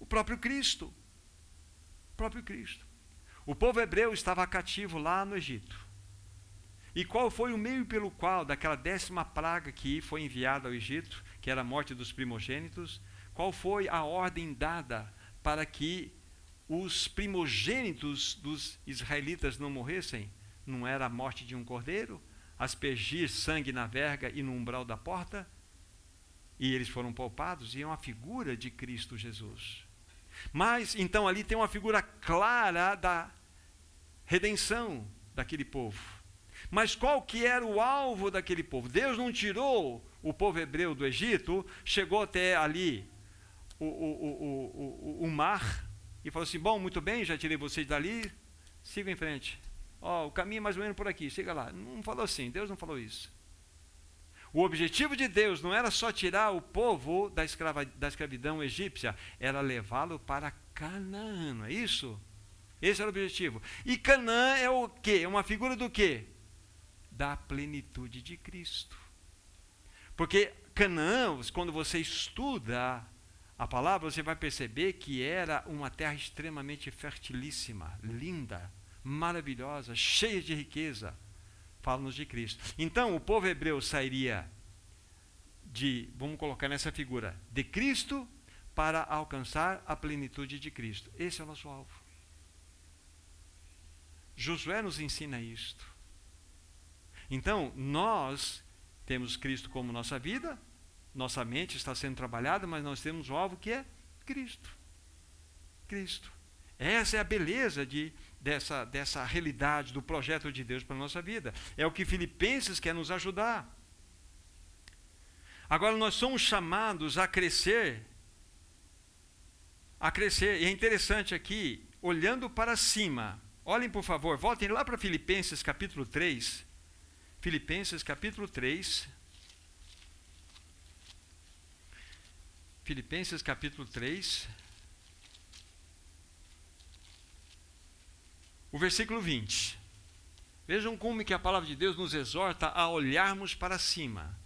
Speaker 1: o próprio Cristo. O próprio Cristo. O povo hebreu estava cativo lá no Egito. E qual foi o meio pelo qual, daquela décima praga que foi enviada ao Egito, que era a morte dos primogênitos, qual foi a ordem dada para que os primogênitos dos israelitas não morressem? Não era a morte de um cordeiro? Aspergir sangue na verga e no umbral da porta? e eles foram poupados, e é uma figura de Cristo Jesus. Mas, então, ali tem uma figura clara da redenção daquele povo. Mas qual que era o alvo daquele povo? Deus não tirou o povo hebreu do Egito, chegou até ali o, o, o, o, mar e falou assim: Bom, muito bem, já tirei vocês dali, siga em frente. Ó, o caminho é mais ou menos por aqui, siga lá. Não falou assim, Deus não falou isso. O objetivo de Deus não era só tirar o povo da, escrava, da escravidão egípcia, era levá-lo para Canaã, não é isso? Esse era o objetivo. E Canaã é o quê? É uma figura do quê? Da plenitude de Cristo. Porque Canaã, quando você estuda a palavra, você vai perceber que era uma terra extremamente fertilíssima, linda, maravilhosa, cheia de riqueza. Fala-nos de Cristo. Então, o povo hebreu sairia de, vamos colocar nessa figura, de Cristo para alcançar a plenitude de Cristo. Esse é o nosso alvo. Josué nos ensina isto. Então, nós temos Cristo como nossa vida, nossa mente está sendo trabalhada, mas nós temos o alvo que é Cristo. Cristo. Essa é a beleza de, dessa, dessa realidade, do projeto de Deus para a nossa vida. É o que Filipenses quer nos ajudar. Agora, nós somos chamados a crescer. A crescer. E é interessante aqui, olhando para cima. Olhem, por favor, voltem lá para Filipenses capítulo 3. Filipenses capítulo 3. Filipenses capítulo 3. O versículo 20. Vejam como que a palavra de Deus nos exorta a olharmos para cima.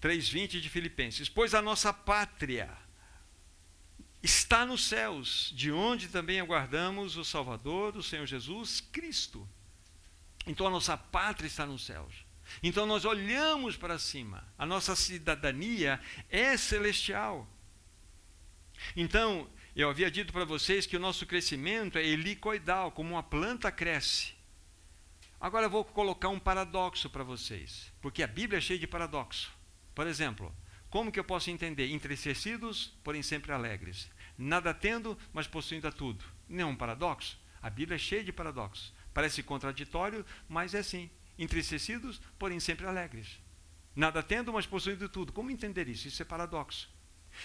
Speaker 1: 3:20 de Filipenses. Pois a nossa pátria está nos céus, de onde também aguardamos o Salvador, o Senhor Jesus Cristo. Então a nossa pátria está nos céus. Então nós olhamos para cima. A nossa cidadania é celestial. Então, eu havia dito para vocês que o nosso crescimento é helicoidal, como uma planta cresce. Agora eu vou colocar um paradoxo para vocês, porque a Bíblia é cheia de paradoxo. Por exemplo, como que eu posso entender? Entristecidos, porém sempre alegres. Nada tendo, mas possuindo a tudo. Não é um paradoxo? A Bíblia é cheia de paradoxos. Parece contraditório, mas é assim entristecidos, porém sempre alegres. Nada tendo, mas possuindo tudo. Como entender isso? Isso é paradoxo.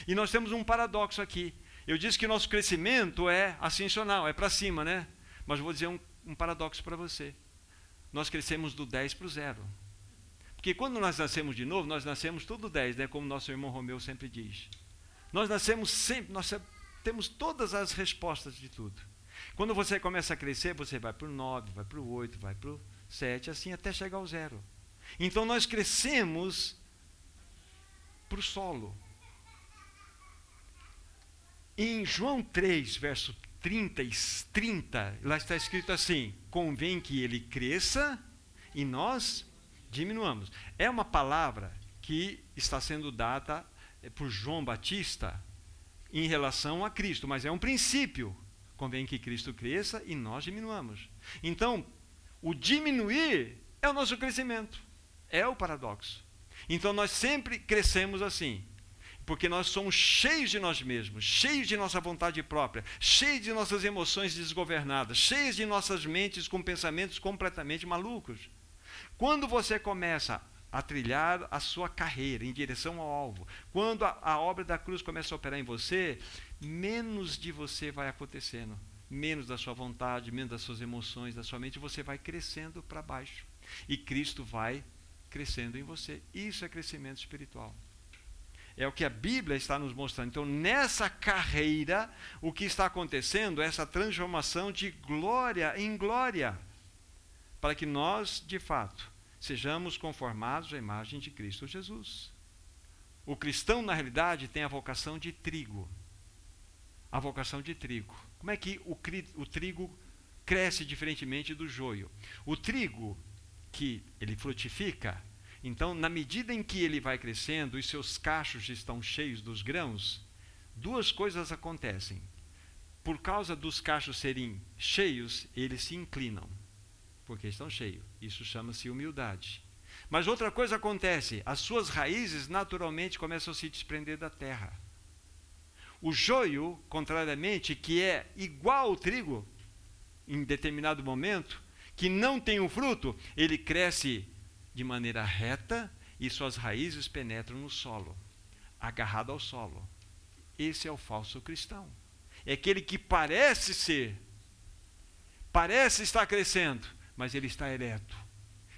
Speaker 1: E nós temos um paradoxo aqui. Eu disse que nosso crescimento é ascensional, é para cima, né? Mas vou dizer um, um paradoxo para você. Nós crescemos do 10 para o zero. Porque quando nós nascemos de novo, nós nascemos tudo 10, né? como nosso irmão Romeu sempre diz. Nós nascemos sempre, nós temos todas as respostas de tudo. Quando você começa a crescer, você vai para o 9, vai para o 8, vai para o sete, assim até chegar ao zero. Então nós crescemos para o solo. Em João 3, verso 30 e 30, lá está escrito assim: convém que ele cresça e nós diminuamos. É uma palavra que está sendo dada eh, por João Batista em relação a Cristo, mas é um princípio. Convém que Cristo cresça e nós diminuamos. Então, o diminuir é o nosso crescimento. É o paradoxo. Então nós sempre crescemos assim. Porque nós somos cheios de nós mesmos, cheios de nossa vontade própria, cheios de nossas emoções desgovernadas, cheios de nossas mentes com pensamentos completamente malucos. Quando você começa a trilhar a sua carreira em direção ao alvo, quando a, a obra da cruz começa a operar em você, menos de você vai acontecendo menos da sua vontade, menos das suas emoções, da sua mente, você vai crescendo para baixo. E Cristo vai crescendo em você. Isso é crescimento espiritual. É o que a Bíblia está nos mostrando. Então, nessa carreira, o que está acontecendo é essa transformação de glória em glória, para que nós, de fato, sejamos conformados à imagem de Cristo Jesus. O cristão, na realidade, tem a vocação de trigo. A vocação de trigo. Como é que o, o trigo cresce diferentemente do joio? O trigo, que ele frutifica, então, na medida em que ele vai crescendo e seus cachos estão cheios dos grãos, duas coisas acontecem. Por causa dos cachos serem cheios, eles se inclinam, porque estão cheios. Isso chama-se humildade. Mas outra coisa acontece: as suas raízes naturalmente começam a se desprender da terra. O joio, contrariamente, que é igual ao trigo, em determinado momento, que não tem um fruto, ele cresce de maneira reta e suas raízes penetram no solo, agarrado ao solo. Esse é o falso cristão. É aquele que parece ser, parece estar crescendo, mas ele está ereto.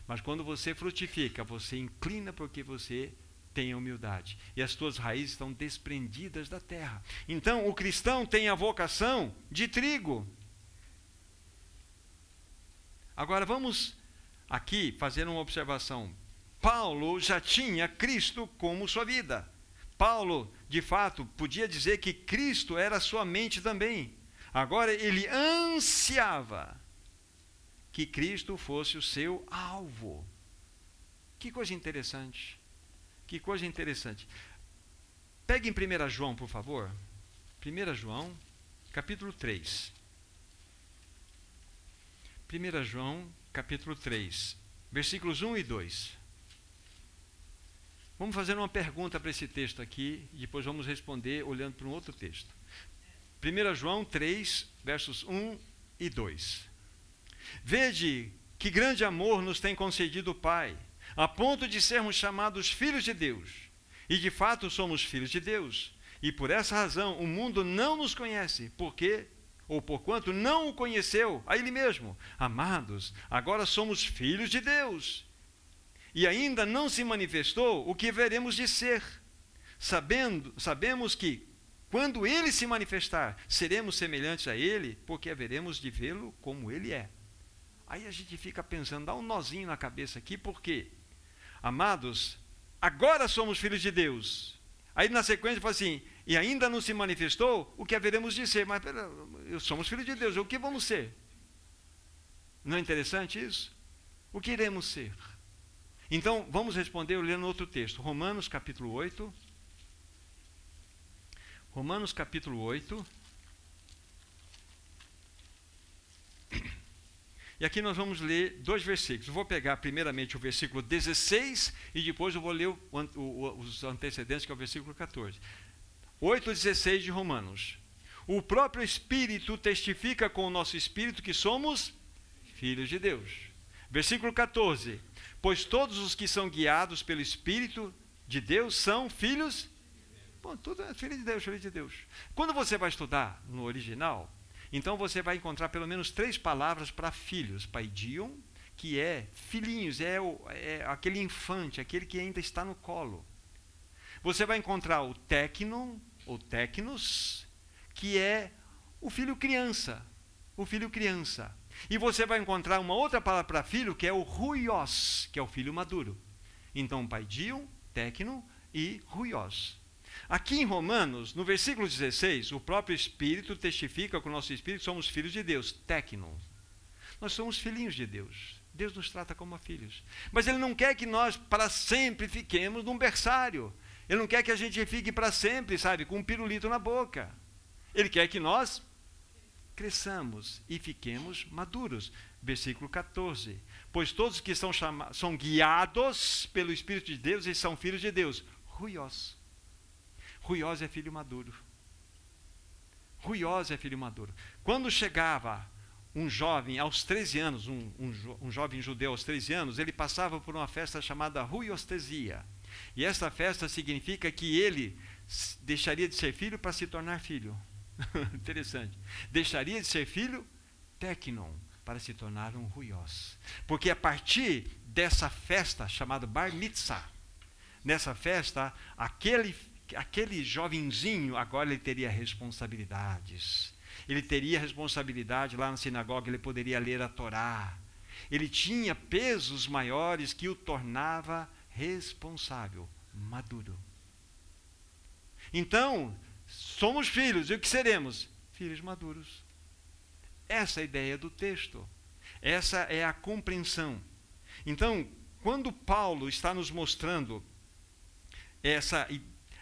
Speaker 1: Mas quando você frutifica, você inclina porque você tem humildade. E as tuas raízes estão desprendidas da terra. Então, o cristão tem a vocação de trigo. Agora vamos aqui fazer uma observação. Paulo já tinha Cristo como sua vida. Paulo, de fato, podia dizer que Cristo era sua mente também. Agora ele ansiava que Cristo fosse o seu alvo. Que coisa interessante. Que coisa interessante. Pegue em 1 João, por favor. 1 João, capítulo 3. 1 João, capítulo 3, versículos 1 e 2. Vamos fazer uma pergunta para esse texto aqui e depois vamos responder olhando para um outro texto. 1 João 3, versos 1 e 2. Vede que grande amor nos tem concedido o Pai, a ponto de sermos chamados filhos de Deus. E de fato somos filhos de Deus. E por essa razão o mundo não nos conhece, porque ou porquanto não o conheceu a ele mesmo. Amados, agora somos filhos de Deus. E ainda não se manifestou o que veremos de ser. Sabendo, sabemos que quando ele se manifestar, seremos semelhantes a ele, porque haveremos de vê-lo como ele é. Aí a gente fica pensando, dá um nozinho na cabeça aqui, porque, amados, agora somos filhos de Deus. Aí na sequência fala assim: e ainda não se manifestou o que haveremos de ser. Mas pera, somos filhos de Deus, o que vamos ser? Não é interessante isso? O que iremos ser? Então, vamos responder lendo outro texto. Romanos capítulo 8. Romanos capítulo 8. E aqui nós vamos ler dois versículos. vou pegar primeiramente o versículo 16 e depois eu vou ler o, o, os antecedentes, que é o versículo 14. 8,16 de Romanos. O próprio Espírito testifica com o nosso espírito que somos filhos de Deus. Versículo 14. Pois todos os que são guiados pelo Espírito de Deus são filhos. Bom, tudo é filho de Deus, filho de Deus. Quando você vai estudar no original, então você vai encontrar pelo menos três palavras para filhos. Paidion, que é filhinhos, é, o, é aquele infante, aquele que ainda está no colo. Você vai encontrar o tecnon, ou tecnos, que é o filho criança. O filho criança. E você vai encontrar uma outra palavra para filho, que é o ruios, que é o filho maduro. Então, paidion, tecno e ruios. Aqui em Romanos, no versículo 16, o próprio Espírito testifica com o nosso Espírito somos filhos de Deus, tecno. Nós somos filhinhos de Deus. Deus nos trata como filhos. Mas Ele não quer que nós para sempre fiquemos num berçário. Ele não quer que a gente fique para sempre, sabe, com um pirulito na boca. Ele quer que nós cresçamos e fiquemos maduros. Versículo 14. Pois todos que são, chamados, são guiados pelo Espírito de Deus e são filhos de Deus. Ruiós. Ruiós é filho maduro. Ruiós é filho maduro. Quando chegava um jovem aos 13 anos, um, um, um jovem judeu aos 13 anos, ele passava por uma festa chamada ruiostesia e esta festa significa que ele deixaria de ser filho para se tornar filho. Interessante. Deixaria de ser filho, tecnon, para se tornar um ruios. Porque a partir dessa festa chamada Bar Mitzvah, nessa festa, aquele, aquele jovenzinho agora ele teria responsabilidades. Ele teria responsabilidade lá na sinagoga, ele poderia ler a Torá. Ele tinha pesos maiores que o tornava responsável, maduro. Então, somos filhos, e o que seremos? Filhos maduros. Essa é a ideia do texto. Essa é a compreensão. Então, quando Paulo está nos mostrando essa,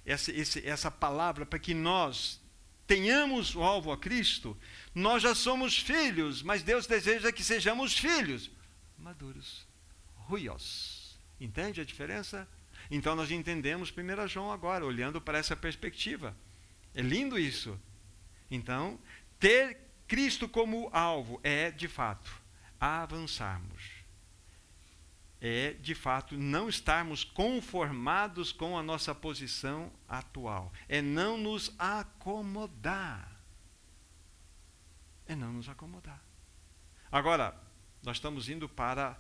Speaker 1: essa, essa palavra para que nós tenhamos o alvo a Cristo, nós já somos filhos, mas Deus deseja que sejamos filhos maduros, ruios Entende a diferença? Então nós entendemos 1 João agora, olhando para essa perspectiva. É lindo isso. Então, ter Cristo como alvo é, de fato, avançarmos. É, de fato, não estarmos conformados com a nossa posição atual. É não nos acomodar. É não nos acomodar. Agora, nós estamos indo para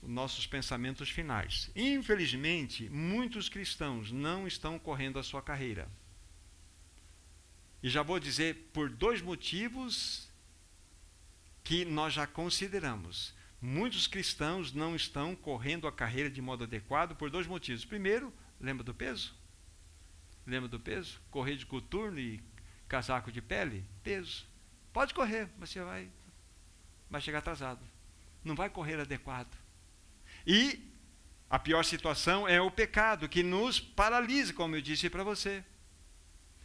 Speaker 1: os nossos pensamentos finais. Infelizmente, muitos cristãos não estão correndo a sua carreira. E já vou dizer por dois motivos que nós já consideramos. Muitos cristãos não estão correndo a carreira de modo adequado por dois motivos. Primeiro, lembra do peso? Lembra do peso? Correr de coturno e casaco de pele? Peso. Pode correr, mas você vai, vai chegar atrasado. Não vai correr adequado. E a pior situação é o pecado que nos paralisa, como eu disse para você.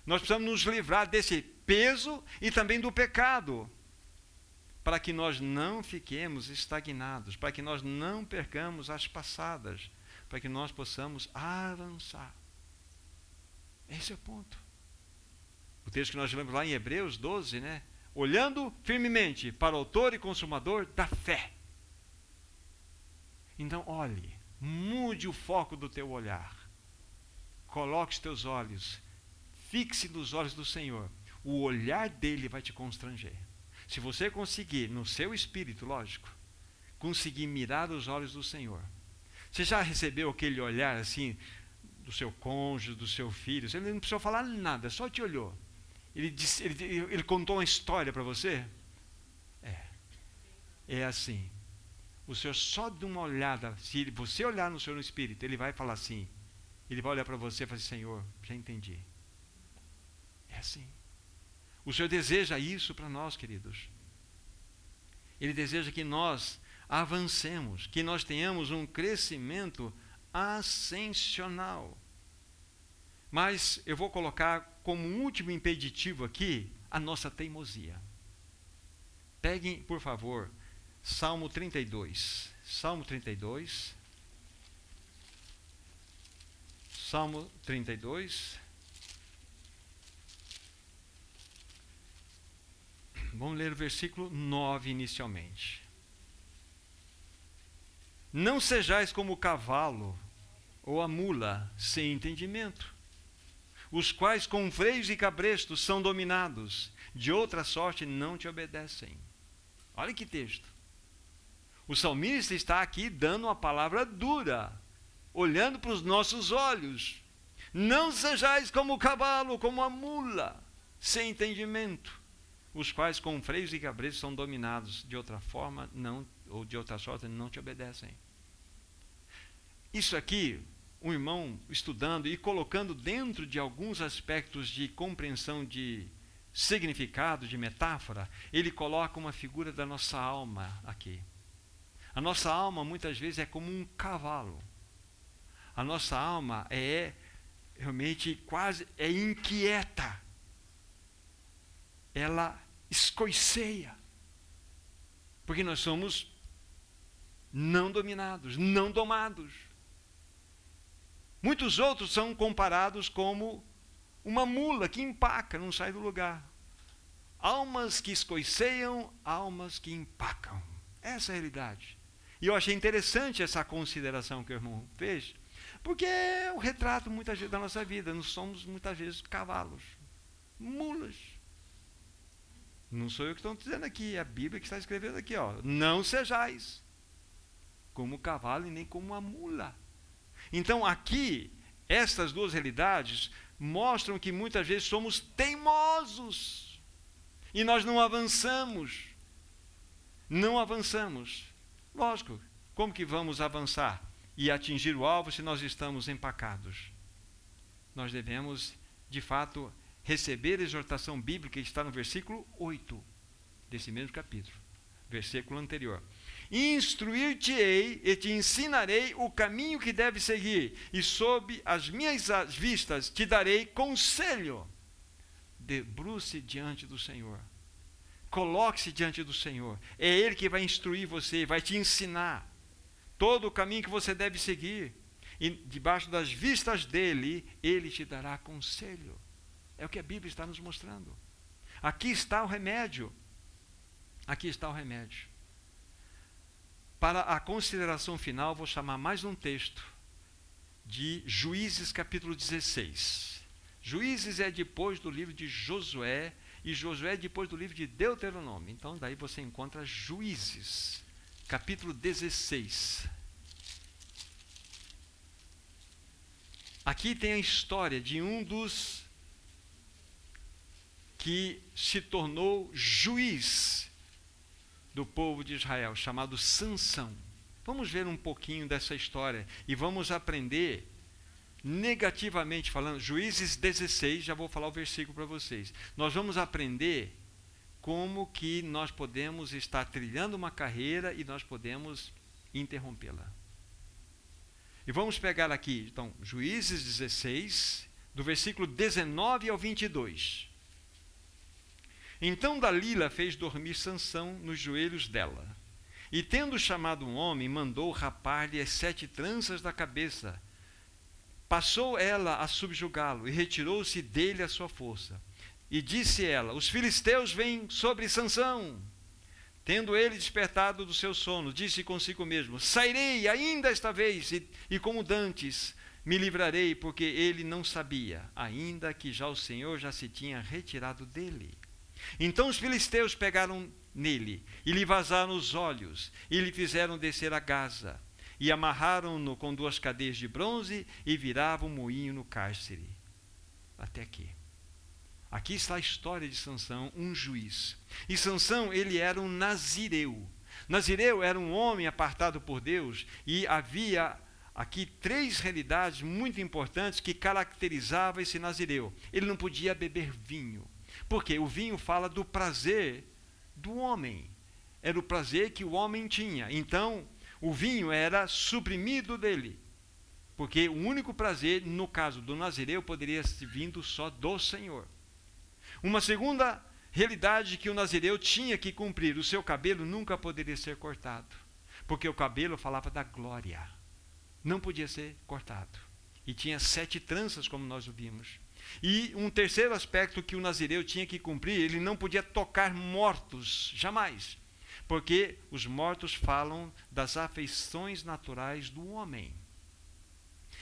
Speaker 1: Nós precisamos nos livrar desse peso e também do pecado, para que nós não fiquemos estagnados, para que nós não percamos as passadas, para que nós possamos avançar. Esse é o ponto. O texto que nós lemos lá em Hebreus 12, né? Olhando firmemente para o autor e consumador da fé então, olhe, mude o foco do teu olhar. Coloque os teus olhos, fixe nos olhos do Senhor. O olhar dele vai te constranger. Se você conseguir, no seu espírito, lógico, conseguir mirar os olhos do Senhor. Você já recebeu aquele olhar assim do seu cônjuge, do seu filho? Ele não precisou falar nada, só te olhou. Ele, disse, ele, ele contou uma história para você? É. É assim o Senhor só de uma olhada, se você olhar no Senhor no Espírito, Ele vai falar assim. Ele vai olhar para você e falar assim, Senhor, já entendi. Assim. O Senhor deseja isso para nós, queridos. Ele deseja que nós avancemos, que nós tenhamos um crescimento ascensional. Mas eu vou colocar como último impeditivo aqui a nossa teimosia. Peguem, por favor, Salmo 32. Salmo 32. Salmo 32. Vamos ler o versículo 9 inicialmente. Não sejais como o cavalo ou a mula sem entendimento, os quais com freios e cabrestos são dominados, de outra sorte não te obedecem. Olha que texto. O salmista está aqui dando uma palavra dura, olhando para os nossos olhos. Não sejais como o cavalo, como a mula, sem entendimento, os quais com freios e cabretos são dominados, de outra forma não ou de outra sorte não te obedecem. Isso aqui, um irmão estudando e colocando dentro de alguns aspectos de compreensão de significado, de metáfora, ele coloca uma figura da nossa alma aqui. A nossa alma muitas vezes é como um cavalo. A nossa alma é realmente quase é inquieta. Ela escoiceia. Porque nós somos não dominados, não domados. Muitos outros são comparados como uma mula que empaca, não sai do lugar. Almas que escoiceiam, almas que empacam. Essa é a realidade. E eu achei interessante essa consideração que o irmão fez, porque é o retrato muitas vezes da nossa vida. Nós somos muitas vezes cavalos, mulas. Não sou eu que estou dizendo aqui, é a Bíblia que está escrevendo aqui, ó. Não sejais como o cavalo e nem como a mula. Então aqui, estas duas realidades mostram que muitas vezes somos teimosos e nós não avançamos. Não avançamos. Lógico, como que vamos avançar e atingir o alvo se nós estamos empacados? Nós devemos, de fato, receber a exortação bíblica está no versículo 8 desse mesmo capítulo, versículo anterior. Instruir-te-ei e te ensinarei o caminho que deves seguir, e sob as minhas vistas te darei conselho. Debruce diante do Senhor Coloque-se diante do Senhor. É Ele que vai instruir você, vai te ensinar todo o caminho que você deve seguir. E debaixo das vistas dele, ele te dará conselho. É o que a Bíblia está nos mostrando. Aqui está o remédio. Aqui está o remédio. Para a consideração final, vou chamar mais um texto de Juízes capítulo 16. Juízes é depois do livro de Josué e Josué é depois do livro de Deuteronômio. Então daí você encontra Juízes, capítulo 16. Aqui tem a história de um dos que se tornou juiz do povo de Israel, chamado Sansão. Vamos ver um pouquinho dessa história e vamos aprender negativamente falando, Juízes 16, já vou falar o versículo para vocês. Nós vamos aprender como que nós podemos estar trilhando uma carreira e nós podemos interrompê-la. E vamos pegar aqui, então, Juízes 16, do versículo 19 ao 22. Então Dalila fez dormir Sansão nos joelhos dela. E tendo chamado um homem, mandou rapar-lhe as sete tranças da cabeça. Passou ela a subjugá-lo e retirou-se dele a sua força. E disse ela: Os filisteus vêm sobre Sansão. Tendo ele despertado do seu sono, disse consigo mesmo: Sairei ainda esta vez, e, e como dantes me livrarei, porque ele não sabia, ainda que já o Senhor já se tinha retirado dele. Então os filisteus pegaram nele e lhe vazaram os olhos e lhe fizeram descer a Gaza e amarraram-no com duas cadeias de bronze e viravam um moinho no cárcere. Até aqui. Aqui está a história de Sansão, um juiz. E Sansão, ele era um nazireu. Nazireu era um homem apartado por Deus e havia aqui três realidades muito importantes que caracterizavam esse nazireu. Ele não podia beber vinho. Porque o vinho fala do prazer do homem. Era o prazer que o homem tinha. Então, o vinho era suprimido dele. Porque o único prazer, no caso do Nazireu, poderia ter vindo só do Senhor. Uma segunda realidade que o Nazireu tinha que cumprir: o seu cabelo nunca poderia ser cortado. Porque o cabelo falava da glória. Não podia ser cortado. E tinha sete tranças, como nós ouvimos. E um terceiro aspecto que o nazireu tinha que cumprir, ele não podia tocar mortos, jamais. Porque os mortos falam das afeições naturais do homem.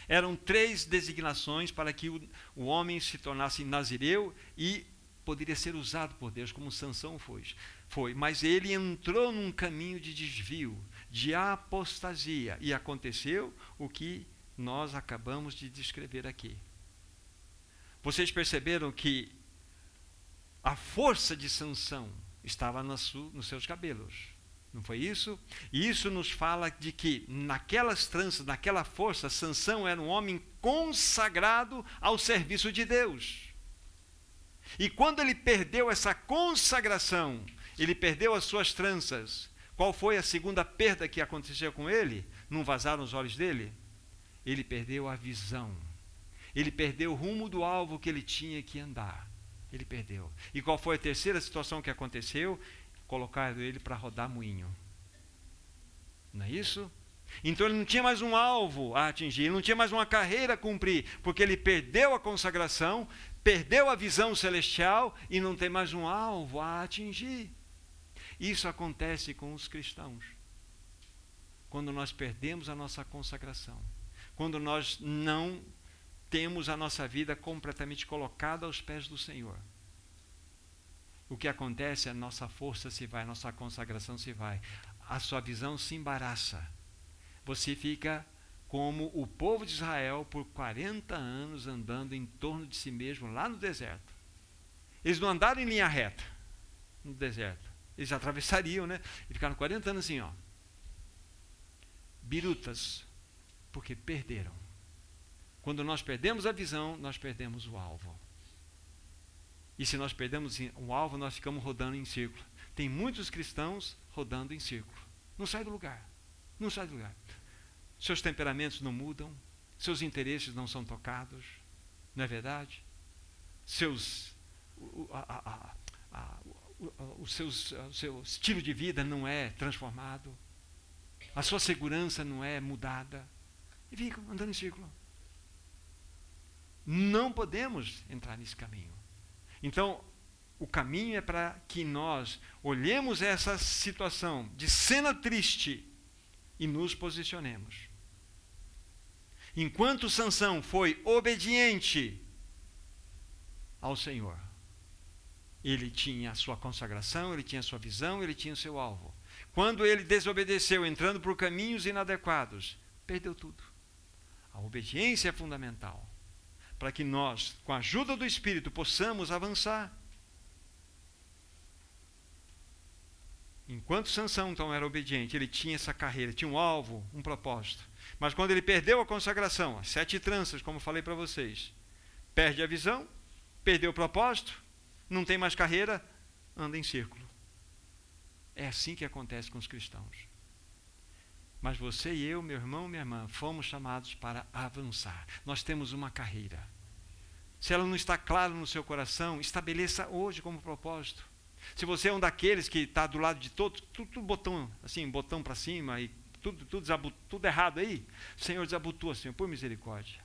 Speaker 1: Eram três designações para que o, o homem se tornasse nazireu e poderia ser usado por Deus, como Sansão foi. foi. Mas ele entrou num caminho de desvio, de apostasia. E aconteceu o que nós acabamos de descrever aqui. Vocês perceberam que a força de Sansão estava nos seus cabelos. Não foi isso? E isso nos fala de que naquelas tranças, naquela força, Sansão era um homem consagrado ao serviço de Deus. E quando ele perdeu essa consagração, ele perdeu as suas tranças. Qual foi a segunda perda que aconteceu com ele? Não vazaram os olhos dele? Ele perdeu a visão ele perdeu o rumo do alvo que ele tinha que andar. Ele perdeu. E qual foi a terceira situação que aconteceu? Colocaram ele para rodar moinho. Não é isso? Então ele não tinha mais um alvo a atingir, ele não tinha mais uma carreira a cumprir, porque ele perdeu a consagração, perdeu a visão celestial e não tem mais um alvo a atingir. Isso acontece com os cristãos. Quando nós perdemos a nossa consagração, quando nós não temos a nossa vida completamente colocada aos pés do Senhor. O que acontece é a nossa força se vai, a nossa consagração se vai, a sua visão se embaraça. Você fica como o povo de Israel por 40 anos andando em torno de si mesmo lá no deserto. Eles não andaram em linha reta no deserto. Eles atravessariam, né? E ficaram 40 anos assim, ó. Birutas, porque perderam. Quando nós perdemos a visão, nós perdemos o alvo. E se nós perdemos o alvo, nós ficamos rodando em círculo. Tem muitos cristãos rodando em círculo. Não sai do lugar. Não sai do lugar. Seus temperamentos não mudam, seus interesses não são tocados, não é verdade? Seus, a, a, a, o, seus, o seu estilo de vida não é transformado. a sua segurança não é mudada. E ficam andando em círculo. Não podemos entrar nesse caminho. Então, o caminho é para que nós olhemos essa situação de cena triste e nos posicionemos. Enquanto Sansão foi obediente ao Senhor, ele tinha a sua consagração, ele tinha a sua visão, ele tinha o seu alvo. Quando ele desobedeceu, entrando por caminhos inadequados, perdeu tudo. A obediência é fundamental para que nós, com a ajuda do Espírito, possamos avançar. Enquanto Sansão então era obediente, ele tinha essa carreira, tinha um alvo, um propósito. Mas quando ele perdeu a consagração, as sete tranças, como falei para vocês, perde a visão, perdeu o propósito, não tem mais carreira, anda em círculo. É assim que acontece com os cristãos. Mas você e eu, meu irmão, minha irmã, fomos chamados para avançar. Nós temos uma carreira. Se ela não está clara no seu coração, estabeleça hoje como propósito. Se você é um daqueles que está do lado de todos, tudo, tudo botão, assim, botão para cima e tudo, tudo, tudo errado aí, Senhor desabotua, Senhor, por misericórdia.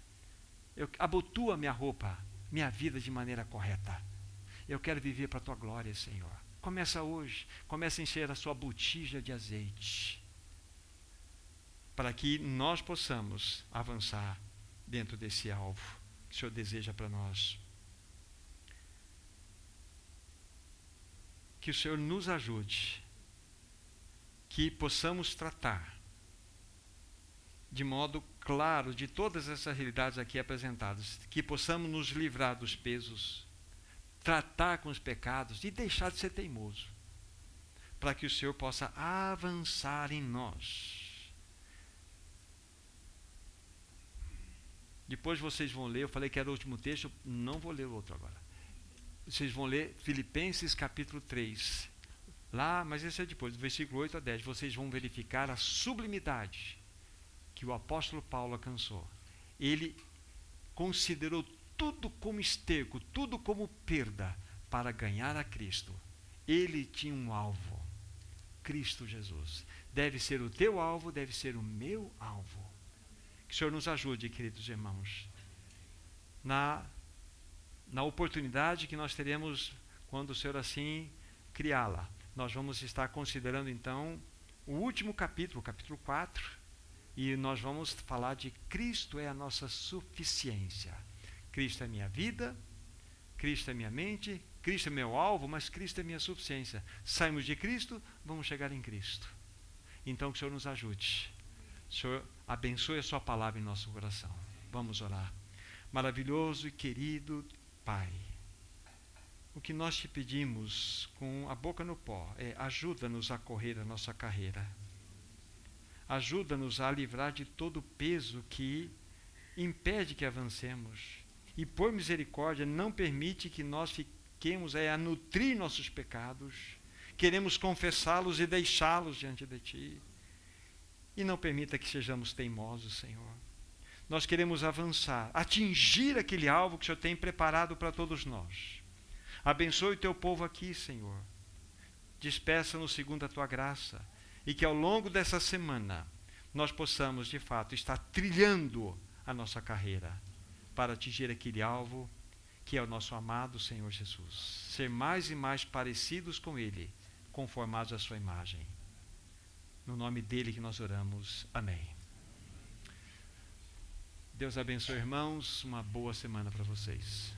Speaker 1: Eu abotua minha roupa, minha vida de maneira correta. Eu quero viver para a tua glória, Senhor. Começa hoje, começa a encher a sua botija de azeite para que nós possamos avançar dentro desse alvo que o Senhor deseja para nós. Que o Senhor nos ajude, que possamos tratar de modo claro de todas essas realidades aqui apresentadas, que possamos nos livrar dos pesos, tratar com os pecados e deixar de ser teimoso, para que o Senhor possa avançar em nós Depois vocês vão ler, eu falei que era o último texto, não vou ler o outro agora. Vocês vão ler Filipenses capítulo 3. Lá, mas esse é depois, do versículo 8 a 10. Vocês vão verificar a sublimidade que o apóstolo Paulo alcançou. Ele considerou tudo como esterco, tudo como perda para ganhar a Cristo. Ele tinha um alvo: Cristo Jesus. Deve ser o teu alvo, deve ser o meu alvo. O Senhor nos ajude, queridos irmãos, na, na oportunidade que nós teremos quando o Senhor assim criá-la. Nós vamos estar considerando então o último capítulo, o capítulo 4, e nós vamos falar de Cristo é a nossa suficiência. Cristo é minha vida, Cristo é minha mente, Cristo é meu alvo, mas Cristo é minha suficiência. Saímos de Cristo, vamos chegar em Cristo. Então que o Senhor nos ajude. Senhor, abençoe a Sua palavra em nosso coração. Vamos orar. Maravilhoso e querido Pai, o que nós te pedimos com a boca no pó é ajuda-nos a correr a nossa carreira. Ajuda-nos a livrar de todo o peso que impede que avancemos. E por misericórdia, não permite que nós fiquemos é, a nutrir nossos pecados. Queremos confessá-los e deixá-los diante de Ti. E não permita que sejamos teimosos, Senhor. Nós queremos avançar, atingir aquele alvo que o Senhor tem preparado para todos nós. Abençoe o teu povo aqui, Senhor. Despeça-nos segundo a tua graça. E que ao longo dessa semana nós possamos, de fato, estar trilhando a nossa carreira para atingir aquele alvo que é o nosso amado Senhor Jesus. Ser mais e mais parecidos com Ele, conformados à Sua imagem. No nome dele que nós oramos. Amém. Deus abençoe, irmãos. Uma boa semana para vocês.